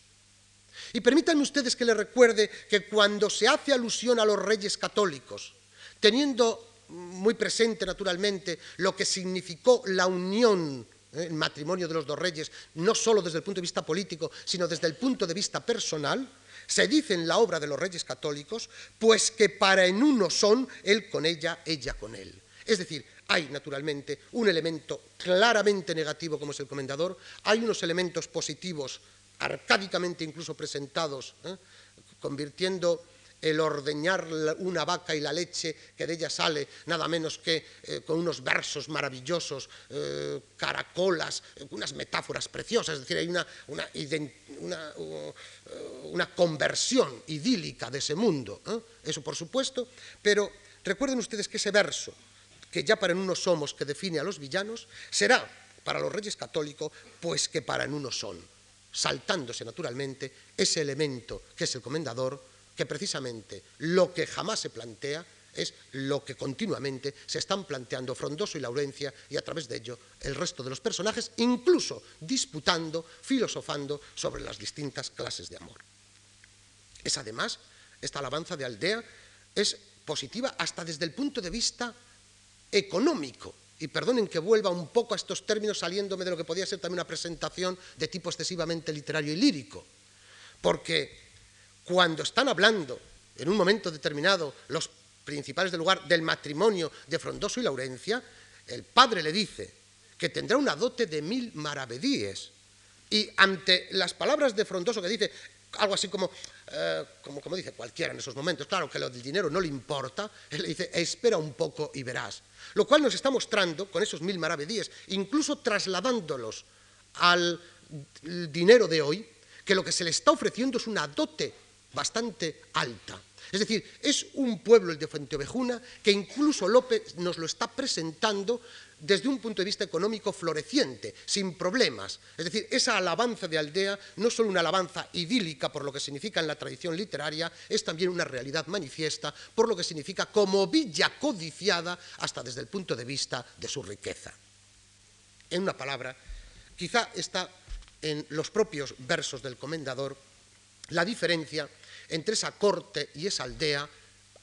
Y permítanme ustedes que les recuerde que cuando se hace alusión a los reyes católicos, teniendo muy presente naturalmente lo que significó la unión ¿eh? el matrimonio de los dos reyes, no solo desde el punto de vista político, sino desde el punto de vista personal, se dice en la obra de los reyes católicos, pues que para en uno son él con ella, ella con él. Es decir, hay naturalmente un elemento claramente negativo como es el comendador, hay unos elementos positivos, arcádicamente incluso presentados, ¿eh? convirtiendo el ordeñar una vaca y la leche que de ella sale, nada menos que eh, con unos versos maravillosos, eh, caracolas, unas metáforas preciosas, es decir, hay una, una, una, conversión idílica de ese mundo, eso por supuesto, pero recuerden ustedes que ese verso, que ya para en uno somos, que define a los villanos, será para los reyes católicos, pues que para en uno son, saltándose naturalmente ese elemento que es el comendador, que precisamente lo que jamás se plantea es lo que continuamente se están planteando Frondoso y Laurencia y a través de ello el resto de los personajes, incluso disputando, filosofando sobre las distintas clases de amor. Es además, esta alabanza de Aldea es positiva hasta desde el punto de vista económico. Y perdonen que vuelva un poco a estos términos saliéndome de lo que podía ser también una presentación de tipo excesivamente literario y lírico. Porque cuando están hablando en un momento determinado los principales del lugar del matrimonio de Frondoso y Laurencia, el padre le dice que tendrá una dote de mil maravedíes. Y ante las palabras de Frondoso que dice algo así como, eh, como, como, dice cualquiera en esos momentos, claro que lo del dinero no le importa, él le dice, espera un poco y verás. Lo cual nos está mostrando, con esos mil maravedíes, incluso trasladándolos al dinero de hoy, que lo que se le está ofreciendo es una dote bastante alta. Es decir, es un pueblo, el de Fuenteovejuna, que incluso López nos lo está presentando desde un punto de vista económico floreciente, sin problemas. Es decir, esa alabanza de aldea no es solo una alabanza idílica por lo que significa en la tradición literaria, es también una realidad manifiesta por lo que significa como villa codiciada hasta desde el punto de vista de su riqueza. En una palabra, quizá está en los propios versos del comendador la diferencia entre esa corte y esa aldea,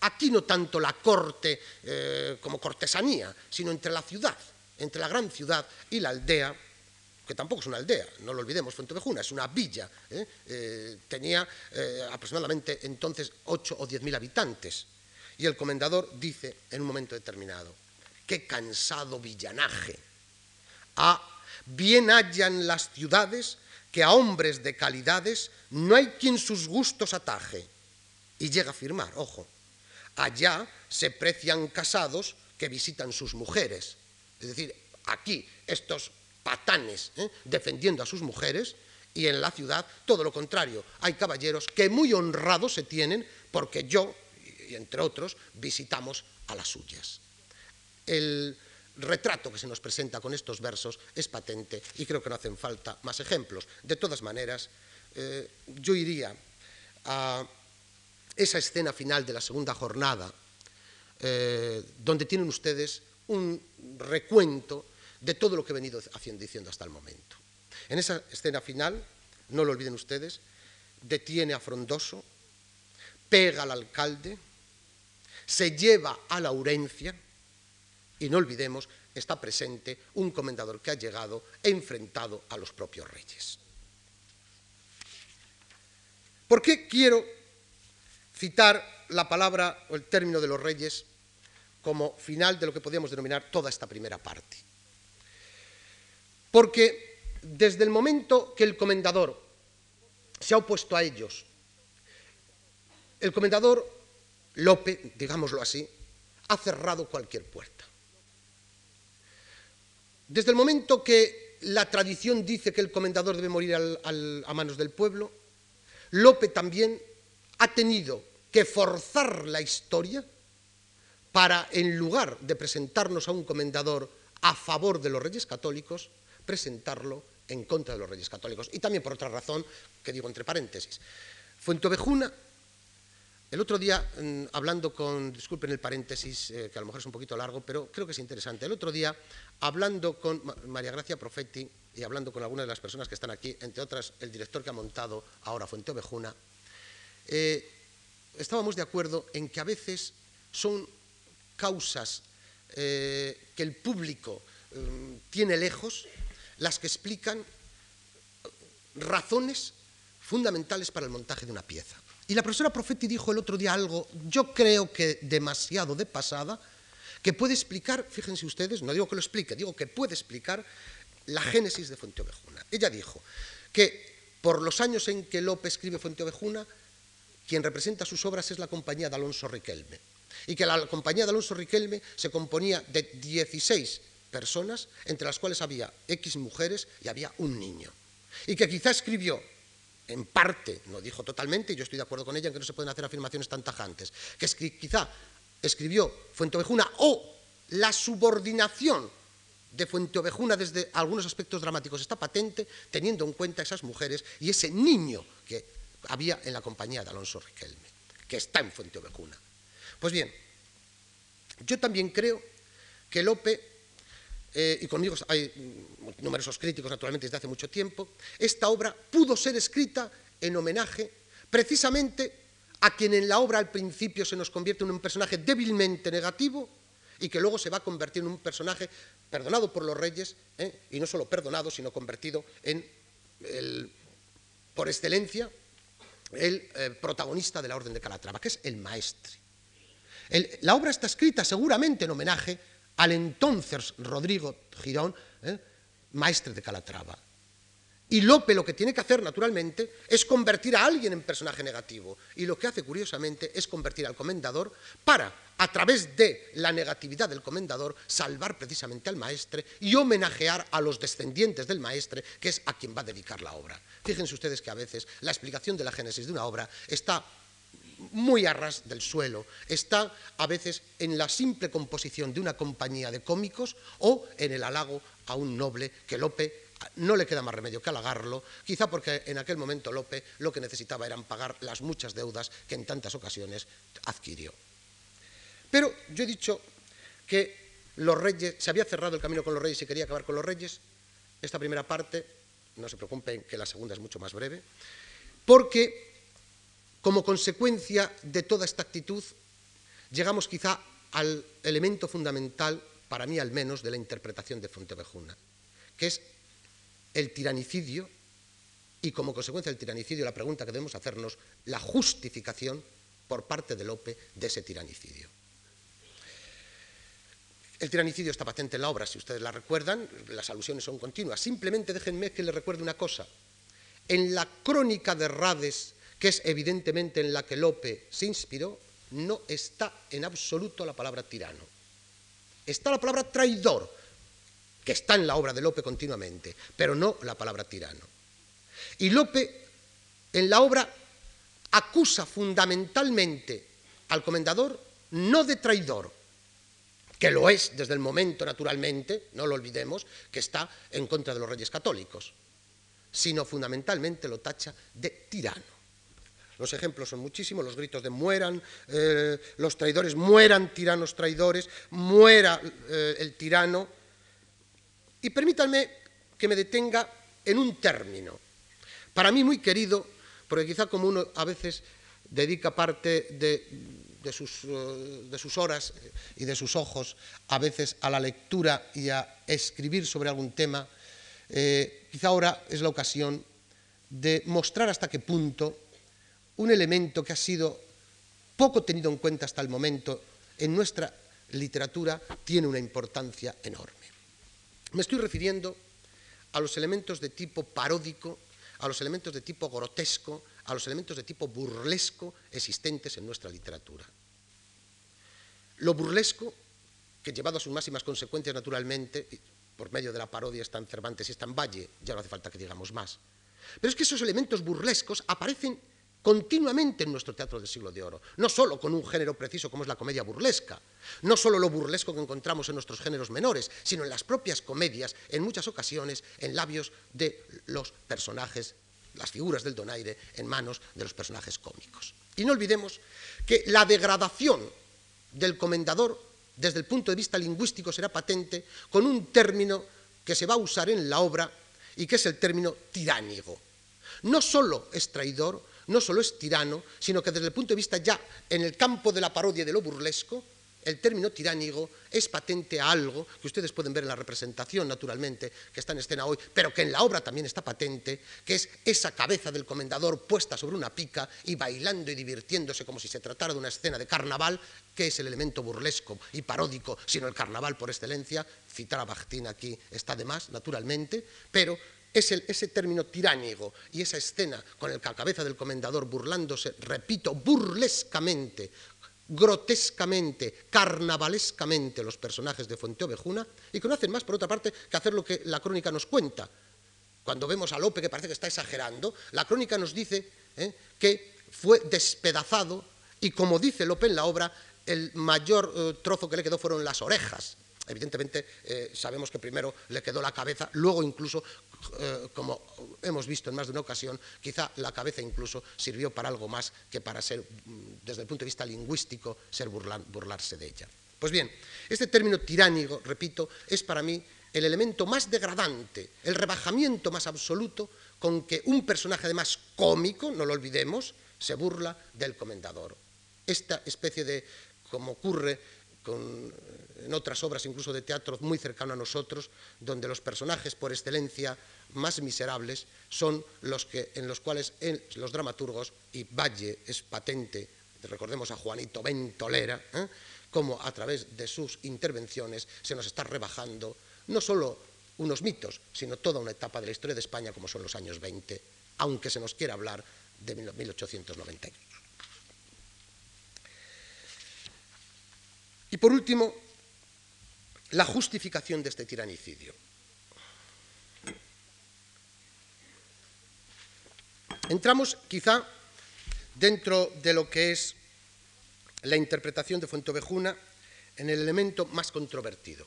aquí no tanto la corte eh, como cortesanía, sino entre la ciudad, entre la gran ciudad y la aldea, que tampoco es una aldea, no lo olvidemos, Fuentevejuna es una villa, ¿eh? Eh, tenía aproximadamente entonces 8 o 10 mil habitantes. Y el comendador dice en un momento determinado, qué cansado villanaje. Ah, bien hallan las ciudades que a hombres de calidades no hay quien sus gustos ataje. Y llega a afirmar, ojo, allá se precian casados que visitan sus mujeres. Es decir, aquí estos patanes ¿eh? defendiendo a sus mujeres y en la ciudad todo lo contrario. Hay caballeros que muy honrados se tienen porque yo, y entre otros, visitamos a las suyas. El, retrato que se nos presenta con estos versos es patente y creo que no hacen falta más ejemplos. De todas maneras, eh, yo iría a esa escena final de la segunda jornada, eh, donde tienen ustedes un recuento de todo lo que he venido haciendo, diciendo hasta el momento. En esa escena final, no lo olviden ustedes, detiene a Frondoso, pega al alcalde, se lleva a Laurencia, y no olvidemos, está presente un comendador que ha llegado enfrentado a los propios reyes. ¿Por qué quiero citar la palabra o el término de los reyes como final de lo que podríamos denominar toda esta primera parte? Porque desde el momento que el comendador se ha opuesto a ellos, el comendador Lope, digámoslo así, ha cerrado cualquier puerta. Desde el momento que la tradición dice que el comendador debe morir a manos del pueblo, Lope también ha tenido que forzar la historia para, en lugar de presentarnos a un comendador a favor de los reyes católicos, presentarlo en contra de los reyes católicos. Y también por otra razón, que digo entre paréntesis. Fuentovejuna el otro día, mm, hablando con, disculpen el paréntesis, eh, que a lo mejor es un poquito largo, pero creo que es interesante. El otro día, hablando con María Gracia Profetti y hablando con algunas de las personas que están aquí, entre otras el director que ha montado ahora Fuente Ovejuna, eh, estábamos de acuerdo en que a veces son causas eh, que el público mm, tiene lejos las que explican razones fundamentales para el montaje de una pieza. Y la profesora Profetti dijo el otro día algo, yo creo que demasiado de pasada, que puede explicar, fíjense ustedes, no digo que lo explique, digo que puede explicar la génesis de Fuenteovejuna. Ella dijo que por los años en que Lope escribe Fuenteovejuna, quien representa sus obras es la compañía de Alonso Riquelme. Y que la compañía de Alonso Riquelme se componía de 16 personas, entre las cuales había X mujeres y había un niño. Y que quizá escribió en parte, no dijo totalmente, y yo estoy de acuerdo con ella en que no se pueden hacer afirmaciones tan tajantes, que quizá escribió Fuenteovejuna o la subordinación de Fuenteovejuna desde algunos aspectos dramáticos está patente, teniendo en cuenta esas mujeres y ese niño que había en la compañía de Alonso Riquelme, que está en Fuenteovejuna. Pues bien, yo también creo que Lope eh, y conmigo hay numerosos críticos naturalmente desde hace mucho tiempo, esta obra pudo ser escrita en homenaje precisamente a quien en la obra al principio se nos convierte en un personaje débilmente negativo y que luego se va a convertir en un personaje perdonado por los reyes, ¿eh? y no solo perdonado, sino convertido en, por excelencia, el eh, protagonista de la Orden de Calatrava, que es el maestre. la obra está escrita seguramente en homenaje al entonces Rodrigo Girón, ¿eh? maestre de Calatrava. Y Lope lo que tiene que hacer, naturalmente, es convertir a alguien en personaje negativo. Y lo que hace, curiosamente, es convertir al comendador para, a través de la negatividad del comendador, salvar precisamente al maestre y homenajear a los descendientes del maestre, que es a quien va a dedicar la obra. Fíjense ustedes que a veces la explicación de la génesis de una obra está muy a ras del suelo, está a veces en la simple composición de una compañía de cómicos o en el halago a un noble que Lope no le queda más remedio que halagarlo, quizá porque en aquel momento Lope lo que necesitaba eran pagar las muchas deudas que en tantas ocasiones adquirió. Pero yo he dicho que los reyes, se había cerrado el camino con los reyes y quería acabar con los reyes. Esta primera parte, no se preocupen que la segunda es mucho más breve, porque como consecuencia de toda esta actitud, llegamos quizá al elemento fundamental, para mí al menos, de la interpretación de Fontevejuna, que es el tiranicidio y como consecuencia del tiranicidio la pregunta que debemos hacernos, la justificación por parte de Lope de ese tiranicidio. El tiranicidio está patente en la obra, si ustedes la recuerdan, las alusiones son continuas. Simplemente déjenme que les recuerde una cosa. En la crónica de Rades que es evidentemente en la que Lope se inspiró, no está en absoluto la palabra tirano. Está la palabra traidor, que está en la obra de Lope continuamente, pero no la palabra tirano. Y Lope en la obra acusa fundamentalmente al comendador no de traidor, que lo es desde el momento, naturalmente, no lo olvidemos, que está en contra de los reyes católicos, sino fundamentalmente lo tacha de tirano. Los ejemplos son muchísimos, los gritos de mueran, eh, los traidores, mueran tiranos traidores, muera eh, el tirano. Y permítanme que me detenga en un término, para mí muy querido, porque quizá como uno a veces dedica parte de, eh, de, sus, horas y de sus ojos a veces a la lectura y a escribir sobre algún tema, quizá ahora es la ocasión de mostrar hasta qué punto un elemento que ha sido poco tenido en cuenta hasta el momento en nuestra literatura tiene una importancia enorme. Me estoy refiriendo a los elementos de tipo paródico, a los elementos de tipo grotesco, a los elementos de tipo burlesco existentes en nuestra literatura. Lo burlesco, que llevado a sus máximas consecuencias naturalmente, por medio de la parodia está en Cervantes y está en Valle, ya no hace falta que digamos más. Pero es que esos elementos burlescos aparecen continuamente en nuestro teatro del siglo de oro, no solo con un género preciso como es la comedia burlesca, no solo lo burlesco que encontramos en nuestros géneros menores, sino en las propias comedias, en muchas ocasiones en labios de los personajes, las figuras del donaire en manos de los personajes cómicos. Y no olvidemos que la degradación del comendador desde el punto de vista lingüístico será patente con un término que se va a usar en la obra y que es el término tiránigo. No solo es traidor, no solo es tirano, sino que desde el punto de vista ya en el campo de la parodia de lo burlesco, el término tiránigo es patente a algo que ustedes pueden ver en la representación, naturalmente, que está en escena hoy, pero que en la obra también está patente, que es esa cabeza del comendador puesta sobre una pica y bailando y divirtiéndose como si se tratara de una escena de carnaval, que es el elemento burlesco y paródico, sino el carnaval por excelencia. Citar a Bachtin aquí está de más, naturalmente, pero es ese término tiránigo y esa escena con el cabeza del comendador burlándose, repito, burlescamente grotescamente, carnavalescamente los personajes de Fuenteovejuna y que no hacen más, por otra parte, que hacer lo que la crónica nos cuenta. Cuando vemos a Lope, que parece que está exagerando, la crónica nos dice ¿eh? que fue despedazado y, como dice Lope en la obra, el mayor eh, trozo que le quedó fueron las orejas. Evidentemente, eh, sabemos que primero le quedó la cabeza, luego incluso eh, como hemos visto en más de una ocasión, quizá la cabeza incluso sirvió para algo más que para ser, mm, desde el punto de vista lingüístico, ser burlarse de ella. Pues bien, este término tiránico, repito, es para mí el elemento más degradante, el rebajamiento más absoluto con que un personaje además cómico, no lo olvidemos, se burla del comendador. Esta especie de, como ocurre en otras obras incluso de teatro muy cercano a nosotros, donde los personajes por excelencia más miserables son los que, en los cuales los dramaturgos, y Valle es patente, recordemos a Juanito Ventolera, ¿eh? como a través de sus intervenciones se nos está rebajando no solo unos mitos, sino toda una etapa de la historia de España como son los años 20, aunque se nos quiera hablar de 1890. Y por último, la justificación de este tiranicidio. Entramos quizá dentro de lo que es la interpretación de Fuentovejuna en el elemento más controvertido.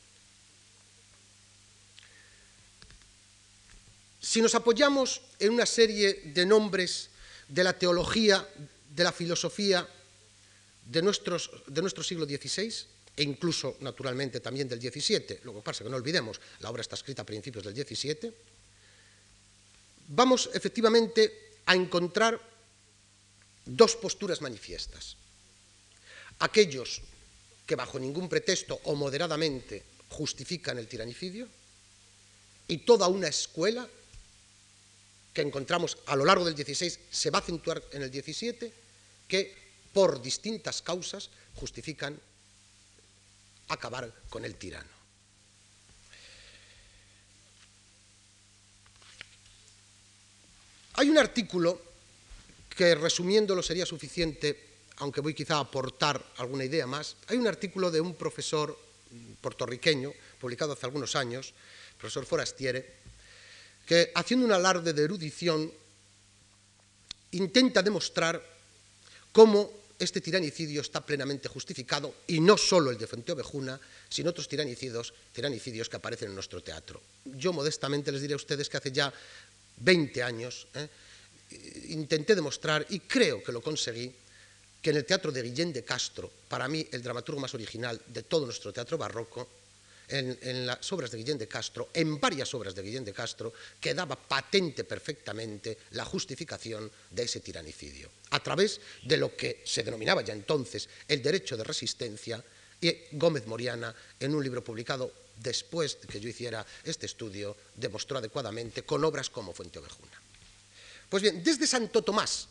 Si nos apoyamos en una serie de nombres de la teología, de la filosofía de, de nuestro siglo XVI, e incluso, naturalmente, también del XVII, lo que pasa que no olvidemos, la obra está escrita a principios del XVII, vamos efectivamente a encontrar dos posturas manifiestas. Aquellos que bajo ningún pretexto o moderadamente justifican el tiranicidio y toda una escuela que encontramos a lo largo del XVI se va a acentuar en el XVII que por distintas causas justifican acabar con el tirano. Hay un artículo que resumiéndolo sería suficiente, aunque voy quizá a aportar alguna idea más. Hay un artículo de un profesor puertorriqueño, publicado hace algunos años, profesor Forastiere, que haciendo un alarde de erudición intenta demostrar cómo este tiranicidio está plenamente justificado, y no solo el de Fuenteovejuna, sino otros tiranicidios, tiranicidios que aparecen en nuestro teatro. Yo modestamente les diré a ustedes que hace ya 20 años ¿eh? intenté demostrar, y creo que lo conseguí, que en el teatro de Guillén de Castro, para mí el dramaturgo más original de todo nuestro teatro barroco, en, las obras de Guillén de Castro, en varias obras de Guillén de Castro, quedaba patente perfectamente la justificación de ese tiranicidio, a través de lo que se denominaba ya entonces el derecho de resistencia, y Gómez Moriana, en un libro publicado después de que yo hiciera este estudio, demostró adecuadamente con obras como Fuente Ovejuna. Pues bien, desde Santo Tomás,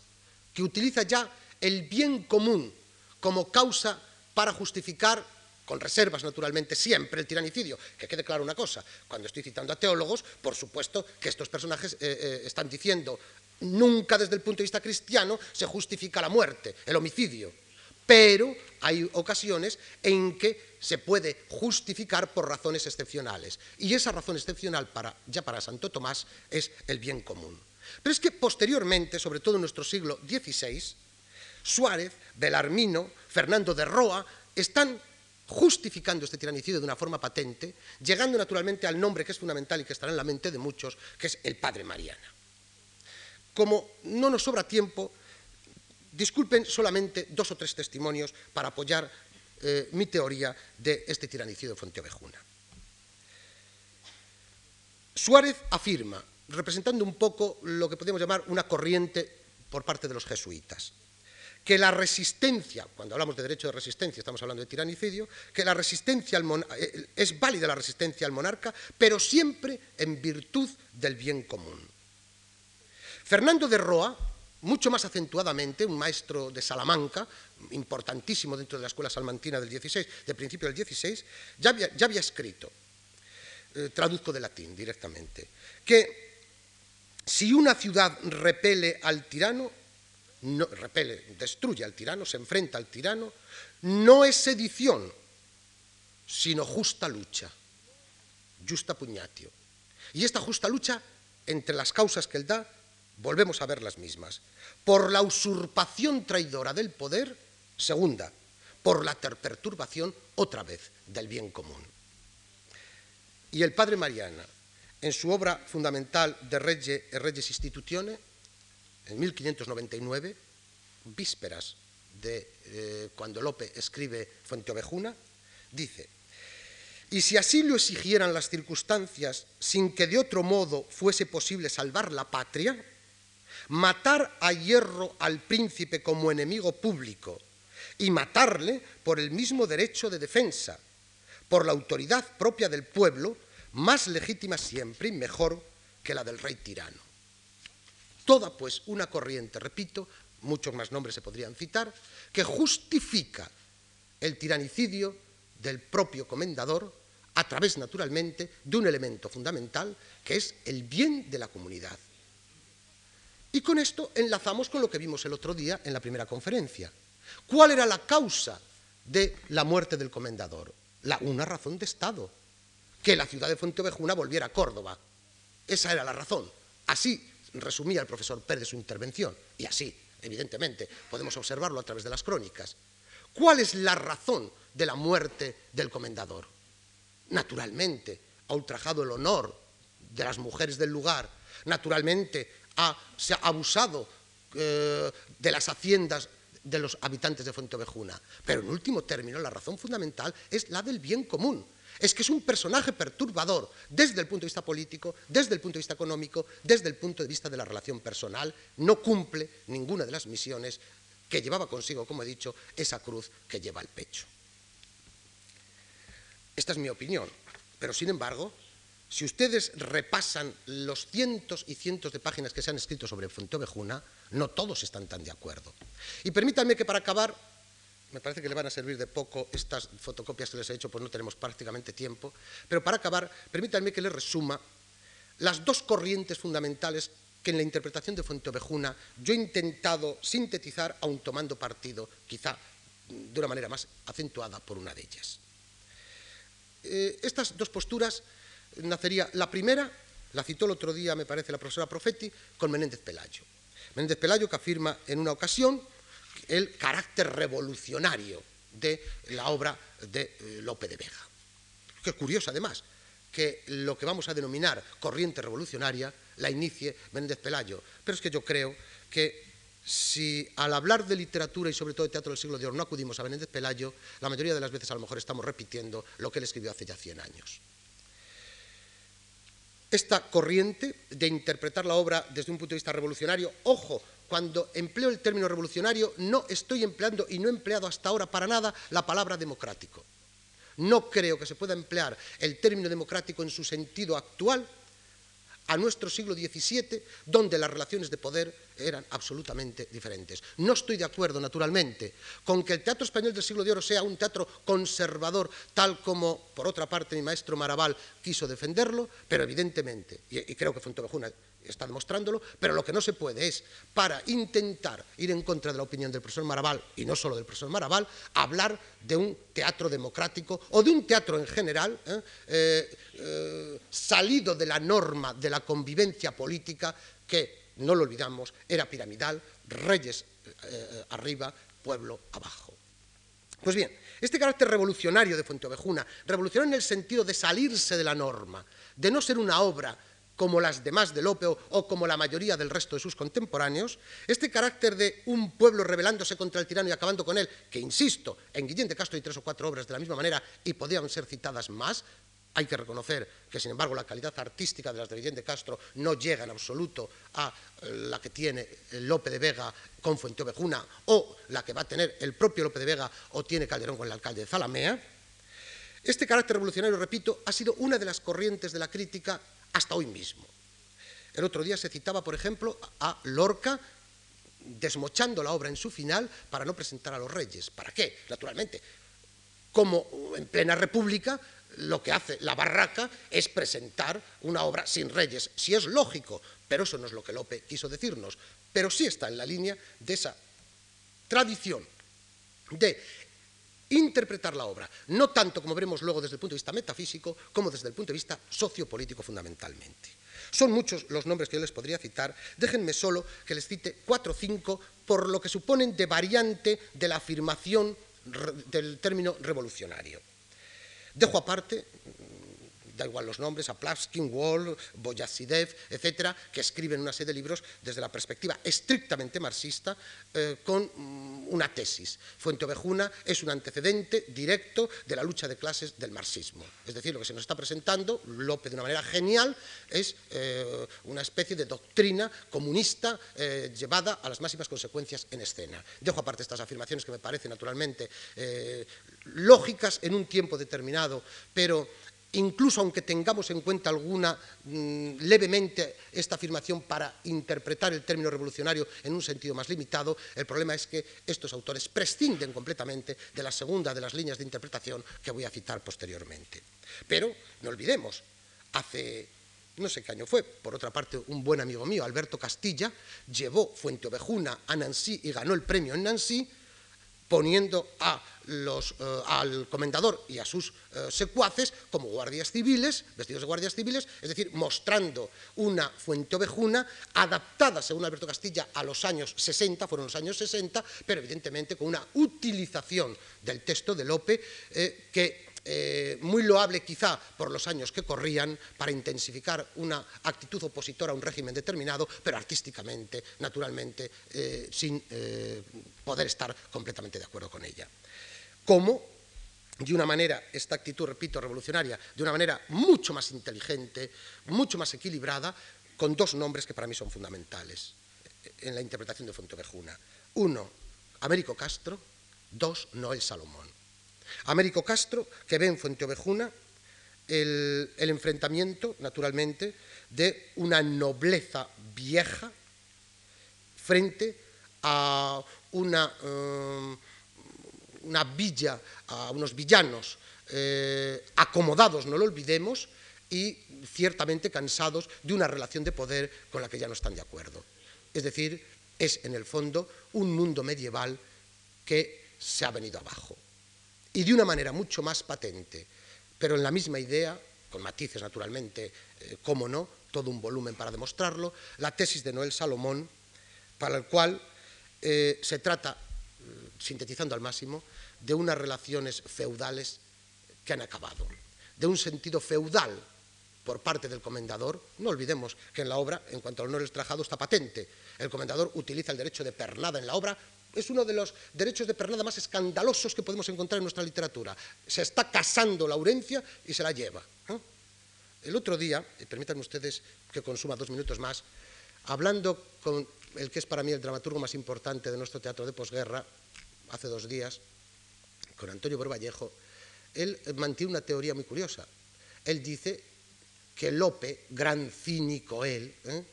que utiliza ya el bien común como causa para justificar con reservas naturalmente siempre el tiranicidio. Que quede claro una cosa, cuando estoy citando a teólogos, por supuesto que estos personajes eh, eh, están diciendo nunca desde el punto de vista cristiano se justifica la muerte, el homicidio, pero hay ocasiones en que se puede justificar por razones excepcionales. Y esa razón excepcional para, ya para Santo Tomás es el bien común. Pero es que posteriormente, sobre todo en nuestro siglo XVI, Suárez, Belarmino, Fernando de Roa, están justificando este tiranicidio de una forma patente, llegando naturalmente al nombre que es fundamental y que estará en la mente de muchos, que es el Padre Mariana. Como no nos sobra tiempo, disculpen solamente dos o tres testimonios para apoyar eh, mi teoría de este tiranicidio de Fuenteovejuna. Suárez afirma, representando un poco lo que podemos llamar una corriente por parte de los jesuitas, que la resistencia, cuando hablamos de derecho de resistencia estamos hablando de tiranicidio, que la resistencia eh, es válida la resistencia al monarca, pero siempre en virtud del bien común. Fernando de Roa, mucho más acentuadamente, un maestro de Salamanca, importantísimo dentro de la escuela salmantina del 16, de principio del 16, ya había, escrito, eh, traduzco de latín directamente, que si una ciudad repele al tirano, no, repele, destruye al tirano, se enfrenta al tirano, no es sedición, sino justa lucha, justa pugnatio. Y esta justa lucha, entre las causas que él da, volvemos a ver las mismas. Por la usurpación traidora del poder, segunda, por la perturbación, otra vez, del bien común. Y el padre Mariana, en su obra fundamental de Regge e Regis Institutione, en 1599, vísperas de eh, cuando Lope escribe Fuenteovejuna, dice, y si así lo exigieran las circunstancias sin que de otro modo fuese posible salvar la patria, matar a hierro al príncipe como enemigo público y matarle por el mismo derecho de defensa, por la autoridad propia del pueblo, más legítima siempre y mejor que la del rey tirano. Toda pues una corriente, repito, muchos más nombres se podrían citar, que justifica el tiranicidio del propio comendador a través, naturalmente, de un elemento fundamental que es el bien de la comunidad. Y con esto enlazamos con lo que vimos el otro día en la primera conferencia. ¿Cuál era la causa de la muerte del comendador? La, una razón de Estado, que la ciudad de Fuenteovejuna volviera a Córdoba. Esa era la razón. Así resumía el profesor Pérez su intervención, y así, evidentemente, podemos observarlo a través de las crónicas. ¿Cuál es la razón de la muerte del comendador? Naturalmente, ha ultrajado el honor de las mujeres del lugar, naturalmente se ha abusado eh, de las haciendas de los habitantes de Fuenteovejuna, pero en último término la razón fundamental es la del bien común, es que es un personaje perturbador desde el punto de vista político, desde el punto de vista económico, desde el punto de vista de la relación personal, no cumple ninguna de las misiones que llevaba consigo, como he dicho, esa cruz que lleva al pecho. Esta es mi opinión, pero sin embargo, si ustedes repasan los cientos y cientos de páginas que se han escrito sobre Fuenteovejuna, no todos están tan de acuerdo. Y permítanme que para acabar me parece que le van a servir de poco estas fotocopias que les he hecho, pues no tenemos prácticamente tiempo. Pero para acabar, permítanme que les resuma las dos corrientes fundamentales que en la interpretación de Fuenteovejuna yo he intentado sintetizar, aun tomando partido, quizá de una manera más acentuada por una de ellas. Eh, estas dos posturas nacería, la primera, la citó el otro día, me parece, la profesora Profetti, con Menéndez Pelayo. Menéndez Pelayo que afirma en una ocasión el carácter revolucionario de la obra de eh, Lope de Vega. Qué curioso, además, que lo que vamos a denominar corriente revolucionaria la inicie Méndez Pelayo. Pero es que yo creo que si al hablar de literatura y sobre todo de teatro del siglo de no acudimos a Menéndez Pelayo, la mayoría de las veces a lo mejor estamos repitiendo lo que él escribió hace ya 100 años. Esta corriente de interpretar la obra desde un punto de vista revolucionario, ojo, cuando empleo el término revolucionario, no estoy empleando y no he empleado hasta ahora para nada la palabra democrático. No creo que se pueda emplear el término democrático en su sentido actual a nuestro siglo XVII, donde las relaciones de poder eran absolutamente diferentes. No estoy de acuerdo, naturalmente, con que el teatro español del siglo de oro sea un teatro conservador, tal como, por otra parte, mi maestro Maraval quiso defenderlo, pero evidentemente, y, creo que Fontevejuna está demostrándolo, pero lo que no se puede es, para intentar ir en contra de la opinión del profesor Maraval, y no solo del profesor Maraval, hablar de un teatro democrático o de un teatro en general ¿eh? Eh, eh, salido de la norma de la convivencia política que, no lo olvidamos, era piramidal, reyes arriba, pueblo abajo. Pues bien, este carácter revolucionario de Fuenteovejuna, revolucionario en el sentido de salirse de la norma, de no ser una obra como las demás de Lope o como la mayoría del resto de sus contemporáneos, este carácter de un pueblo rebelándose contra el tirano y acabando con él, que insisto, en Guillén de Castro hay tres o cuatro obras de la misma manera y podrían ser citadas más, Hay que reconocer que, sin embargo, la calidad artística de las de Vicente Castro no llega en absoluto a eh, la que tiene Lope de Vega con Fuenteovejuna o la que va a tener el propio Lope de Vega o tiene Calderón con el alcalde de Zalamea. Este carácter revolucionario, repito, ha sido una de las corrientes de la crítica hasta hoy mismo. El otro día se citaba, por ejemplo, a Lorca desmochando la obra en su final para no presentar a los reyes. ¿Para qué? Naturalmente, como en plena república lo que hace la barraca es presentar una obra sin reyes, si es lógico, pero eso no es lo que Lope quiso decirnos, pero sí está en la línea de esa tradición de interpretar la obra, no tanto como veremos luego desde el punto de vista metafísico, como desde el punto de vista sociopolítico fundamentalmente. Son muchos los nombres que yo les podría citar, déjenme solo que les cite cuatro o cinco por lo que suponen de variante de la afirmación del término revolucionario. Dejo aparte da igual los nombres, a Plavskin, Wall, Boyazidev, etcétera, que escriben una serie de libros desde la perspectiva estrictamente marxista eh, con mm, una tesis. Fuenteovejuna es un antecedente directo de la lucha de clases del marxismo. Es decir, lo que se nos está presentando, Lope de una manera genial, es eh, una especie de doctrina comunista eh, llevada a las máximas consecuencias en escena. Dejo aparte estas afirmaciones que me parecen naturalmente lógicas en un tiempo determinado, pero incluso aunque tengamos en cuenta alguna mm, levemente esta afirmación para interpretar el término revolucionario en un sentido más limitado, el problema es que estos autores prescinden completamente de la segunda de las líneas de interpretación que voy a citar posteriormente. Pero no olvidemos, hace no sé qué año fue, por otra parte un buen amigo mío, Alberto Castilla, llevó Fuente Ovejuna a Nancy y ganó el premio en Nancy poniendo a eh, al comendador y a sus eh, secuaces como guardias civiles, vestidos de guardias civiles, es decir, mostrando una fuente ovejuna adaptada, según Alberto Castilla, a los años 60, fueron los años 60, pero evidentemente con una utilización del texto de Lope eh, que muy loable quizá por los años que corrían para intensificar una actitud opositora a un régimen determinado, pero artísticamente, naturalmente, sin poder estar completamente de acuerdo con ella. Como de una manera, esta actitud, repito, revolucionaria, de una manera mucho más inteligente, mucho más equilibrada, con dos nombres que para mí son fundamentales en la interpretación de Fontevejuna. Uno, Américo Castro, dos, Noel Salomón. Américo Castro, que ve en Fuenteovejuna el, el enfrentamiento, naturalmente, de una nobleza vieja frente a una, eh, una villa, a unos villanos eh, acomodados, no lo olvidemos, y ciertamente cansados de una relación de poder con la que ya no están de acuerdo. Es decir, es en el fondo un mundo medieval que se ha venido abajo y de una manera mucho más patente, pero en la misma idea, con matices naturalmente, eh, cómo no, todo un volumen para demostrarlo, la tesis de Noel Salomón, para el cual eh, se trata, sintetizando al máximo, de unas relaciones feudales que han acabado, de un sentido feudal por parte del comendador. No olvidemos que en la obra, en cuanto al honor extrajado, está patente. El comendador utiliza el derecho de pernada en la obra es uno de los derechos de pernada más escandalosos que podemos encontrar en nuestra literatura. Se está casando Laurencia y se la lleva. El otro día, permítanme ustedes que consuma dos minutos más, hablando con el que es para mí el dramaturgo más importante de nuestro teatro de posguerra, hace dos días, con Antonio Borvallejo, él mantiene una teoría muy curiosa. Él dice que Lope, gran cínico él, ¿eh?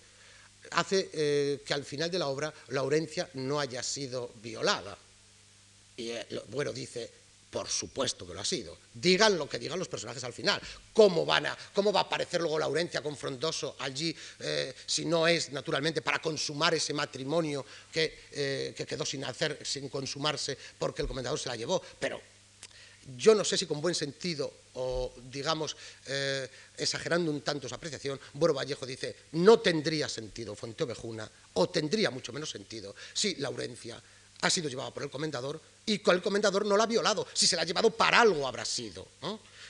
hace eh, que al final de la obra Laurencia no haya sido violada. Y eh, bueno, dice, por supuesto que lo ha sido. Digan lo que digan los personajes al final. ¿Cómo, van a, cómo va a aparecer luego Laurencia con Frondoso allí eh, si no es, naturalmente, para consumar ese matrimonio que, que quedó sin hacer, sin consumarse porque el comendador se la llevó? Pero yo no sé si con buen sentido o, digamos, eh, exagerando un tanto su apreciación, Buero Vallejo dice, no tendría sentido Ovejuna, o tendría mucho menos sentido, si Laurencia ha sido llevada por el comendador y el comendador no la ha violado, si se la ha llevado para algo habrá sido.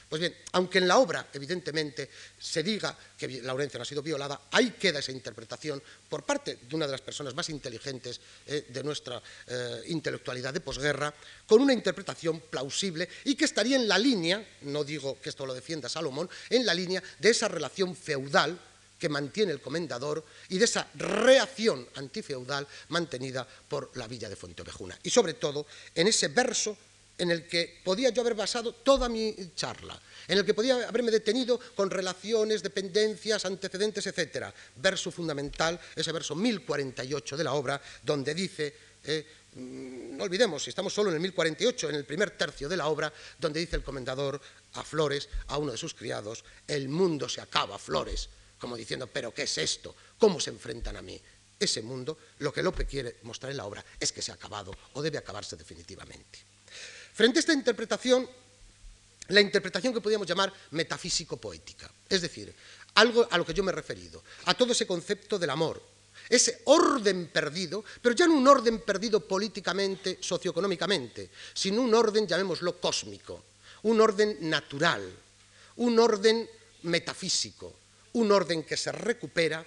Pues bien, aunque en la obra, evidentemente, se diga que Laurencia no ha sido violada, ahí queda esa interpretación por parte de una de las personas más inteligentes eh, de nuestra eh, intelectualidad de posguerra, con una interpretación plausible y que estaría en la línea, no digo que esto lo defienda Salomón, en la línea de esa relación feudal que mantiene el comendador y de esa reacción antifeudal mantenida por la villa de Fuenteovejuna. Y sobre todo en ese verso en el que podía yo haber basado toda mi charla, en el que podía haberme detenido con relaciones, dependencias, antecedentes, etc. Verso fundamental, ese verso 1048 de la obra, donde dice, eh, mm, no olvidemos, estamos solo en el 1048, en el primer tercio de la obra, donde dice el comendador a Flores, a uno de sus criados, el mundo se acaba, Flores, como diciendo, pero ¿qué es esto? ¿Cómo se enfrentan a mí? Ese mundo, lo que Lope quiere mostrar en la obra es que se ha acabado o debe acabarse definitivamente. Frente a esta interpretación, la interpretación que podríamos llamar metafísico-poética, es decir, algo a lo que yo me he referido, a todo ese concepto del amor, ese orden perdido, pero ya no un orden perdido políticamente, socioeconómicamente, sino un orden, llamémoslo, cósmico, un orden natural, un orden metafísico, un orden que se recupera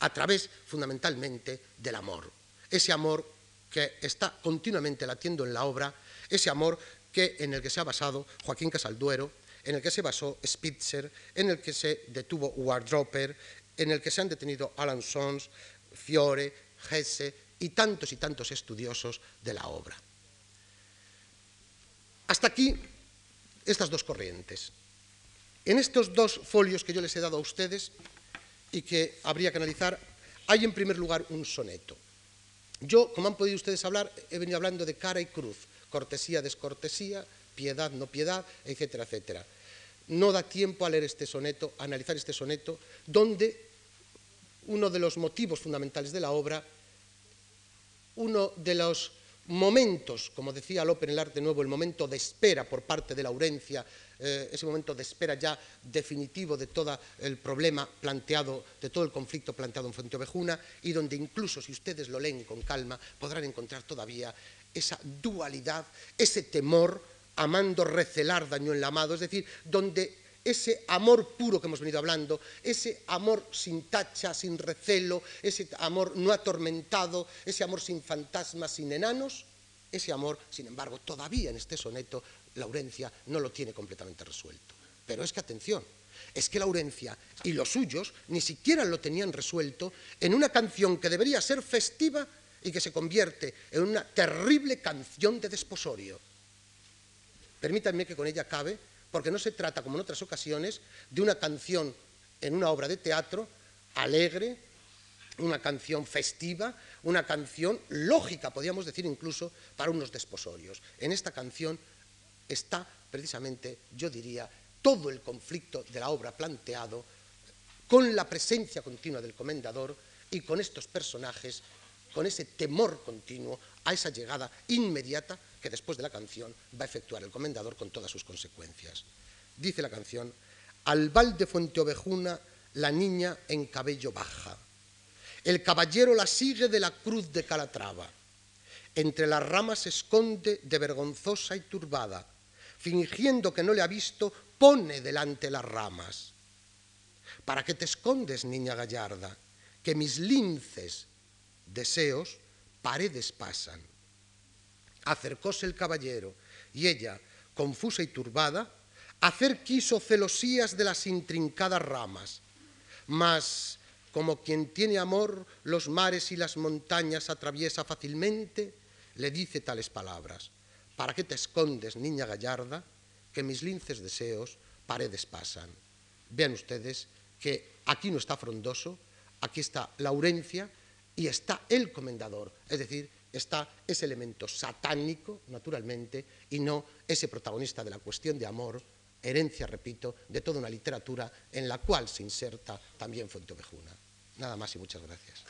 a través fundamentalmente del amor. Ese amor que está continuamente latiendo en la obra ese amor que, en el que se ha basado Joaquín Casalduero, en el que se basó Spitzer, en el que se detuvo Wardroper, en el que se han detenido Alan Sons, Fiore, Hesse y tantos y tantos estudiosos de la obra. Hasta aquí estas dos corrientes. En estos dos folios que yo les he dado a ustedes y que habría que analizar, hay en primer lugar un soneto. Yo, como han podido ustedes hablar, he venido hablando de cara y cruz cortesía, descortesía, piedad, no piedad, etcétera, etcétera. No da tiempo a leer este soneto, a analizar este soneto, donde uno de los motivos fundamentales de la obra, uno de los momentos, como decía Lope en el arte nuevo, el momento de espera por parte de Laurencia, eh, ese momento de espera ya definitivo de todo el problema planteado, de todo el conflicto planteado en Fuenteovejuna, y donde incluso si ustedes lo leen con calma podrán encontrar todavía esa dualidad, ese temor, amando recelar daño en la amado, es decir, donde ese amor puro que hemos venido hablando, ese amor sin tacha, sin recelo, ese amor no atormentado, ese amor sin fantasmas, sin enanos, ese amor, sin embargo, todavía en este soneto Laurencia no lo tiene completamente resuelto. Pero es que atención, es que Laurencia y los suyos ni siquiera lo tenían resuelto en una canción que debería ser festiva y que se convierte en una terrible canción de desposorio. Permítanme que con ella acabe, porque no se trata, como en otras ocasiones, de una canción en una obra de teatro alegre, una canción festiva, una canción lógica, podríamos decir incluso, para unos desposorios. En esta canción está precisamente, yo diría, todo el conflicto de la obra planteado con la presencia continua del comendador y con estos personajes con ese temor continuo a esa llegada inmediata que después de la canción va a efectuar el comendador con todas sus consecuencias. Dice la canción, al val de Fuenteovejuna la niña en cabello baja, el caballero la sigue de la cruz de Calatrava, entre las ramas se esconde de vergonzosa y turbada, fingiendo que no le ha visto, pone delante las ramas. ¿Para qué te escondes, niña gallarda? Que mis linces deseos, paredes pasan. Acercóse el caballero y ella, confusa y turbada, hacer quiso celosías de las intrincadas ramas, mas como quien tiene amor los mares y las montañas atraviesa fácilmente, le dice tales palabras. ¿Para qué te escondes, niña gallarda? Que mis linces deseos paredes pasan. Vean ustedes que aquí no está frondoso, aquí está Laurencia, y está el comendador, es decir, está ese elemento satánico, naturalmente, y no ese protagonista de la cuestión de amor, herencia, repito, de toda una literatura en la cual se inserta también Fuentovejuna. Nada más y muchas gracias.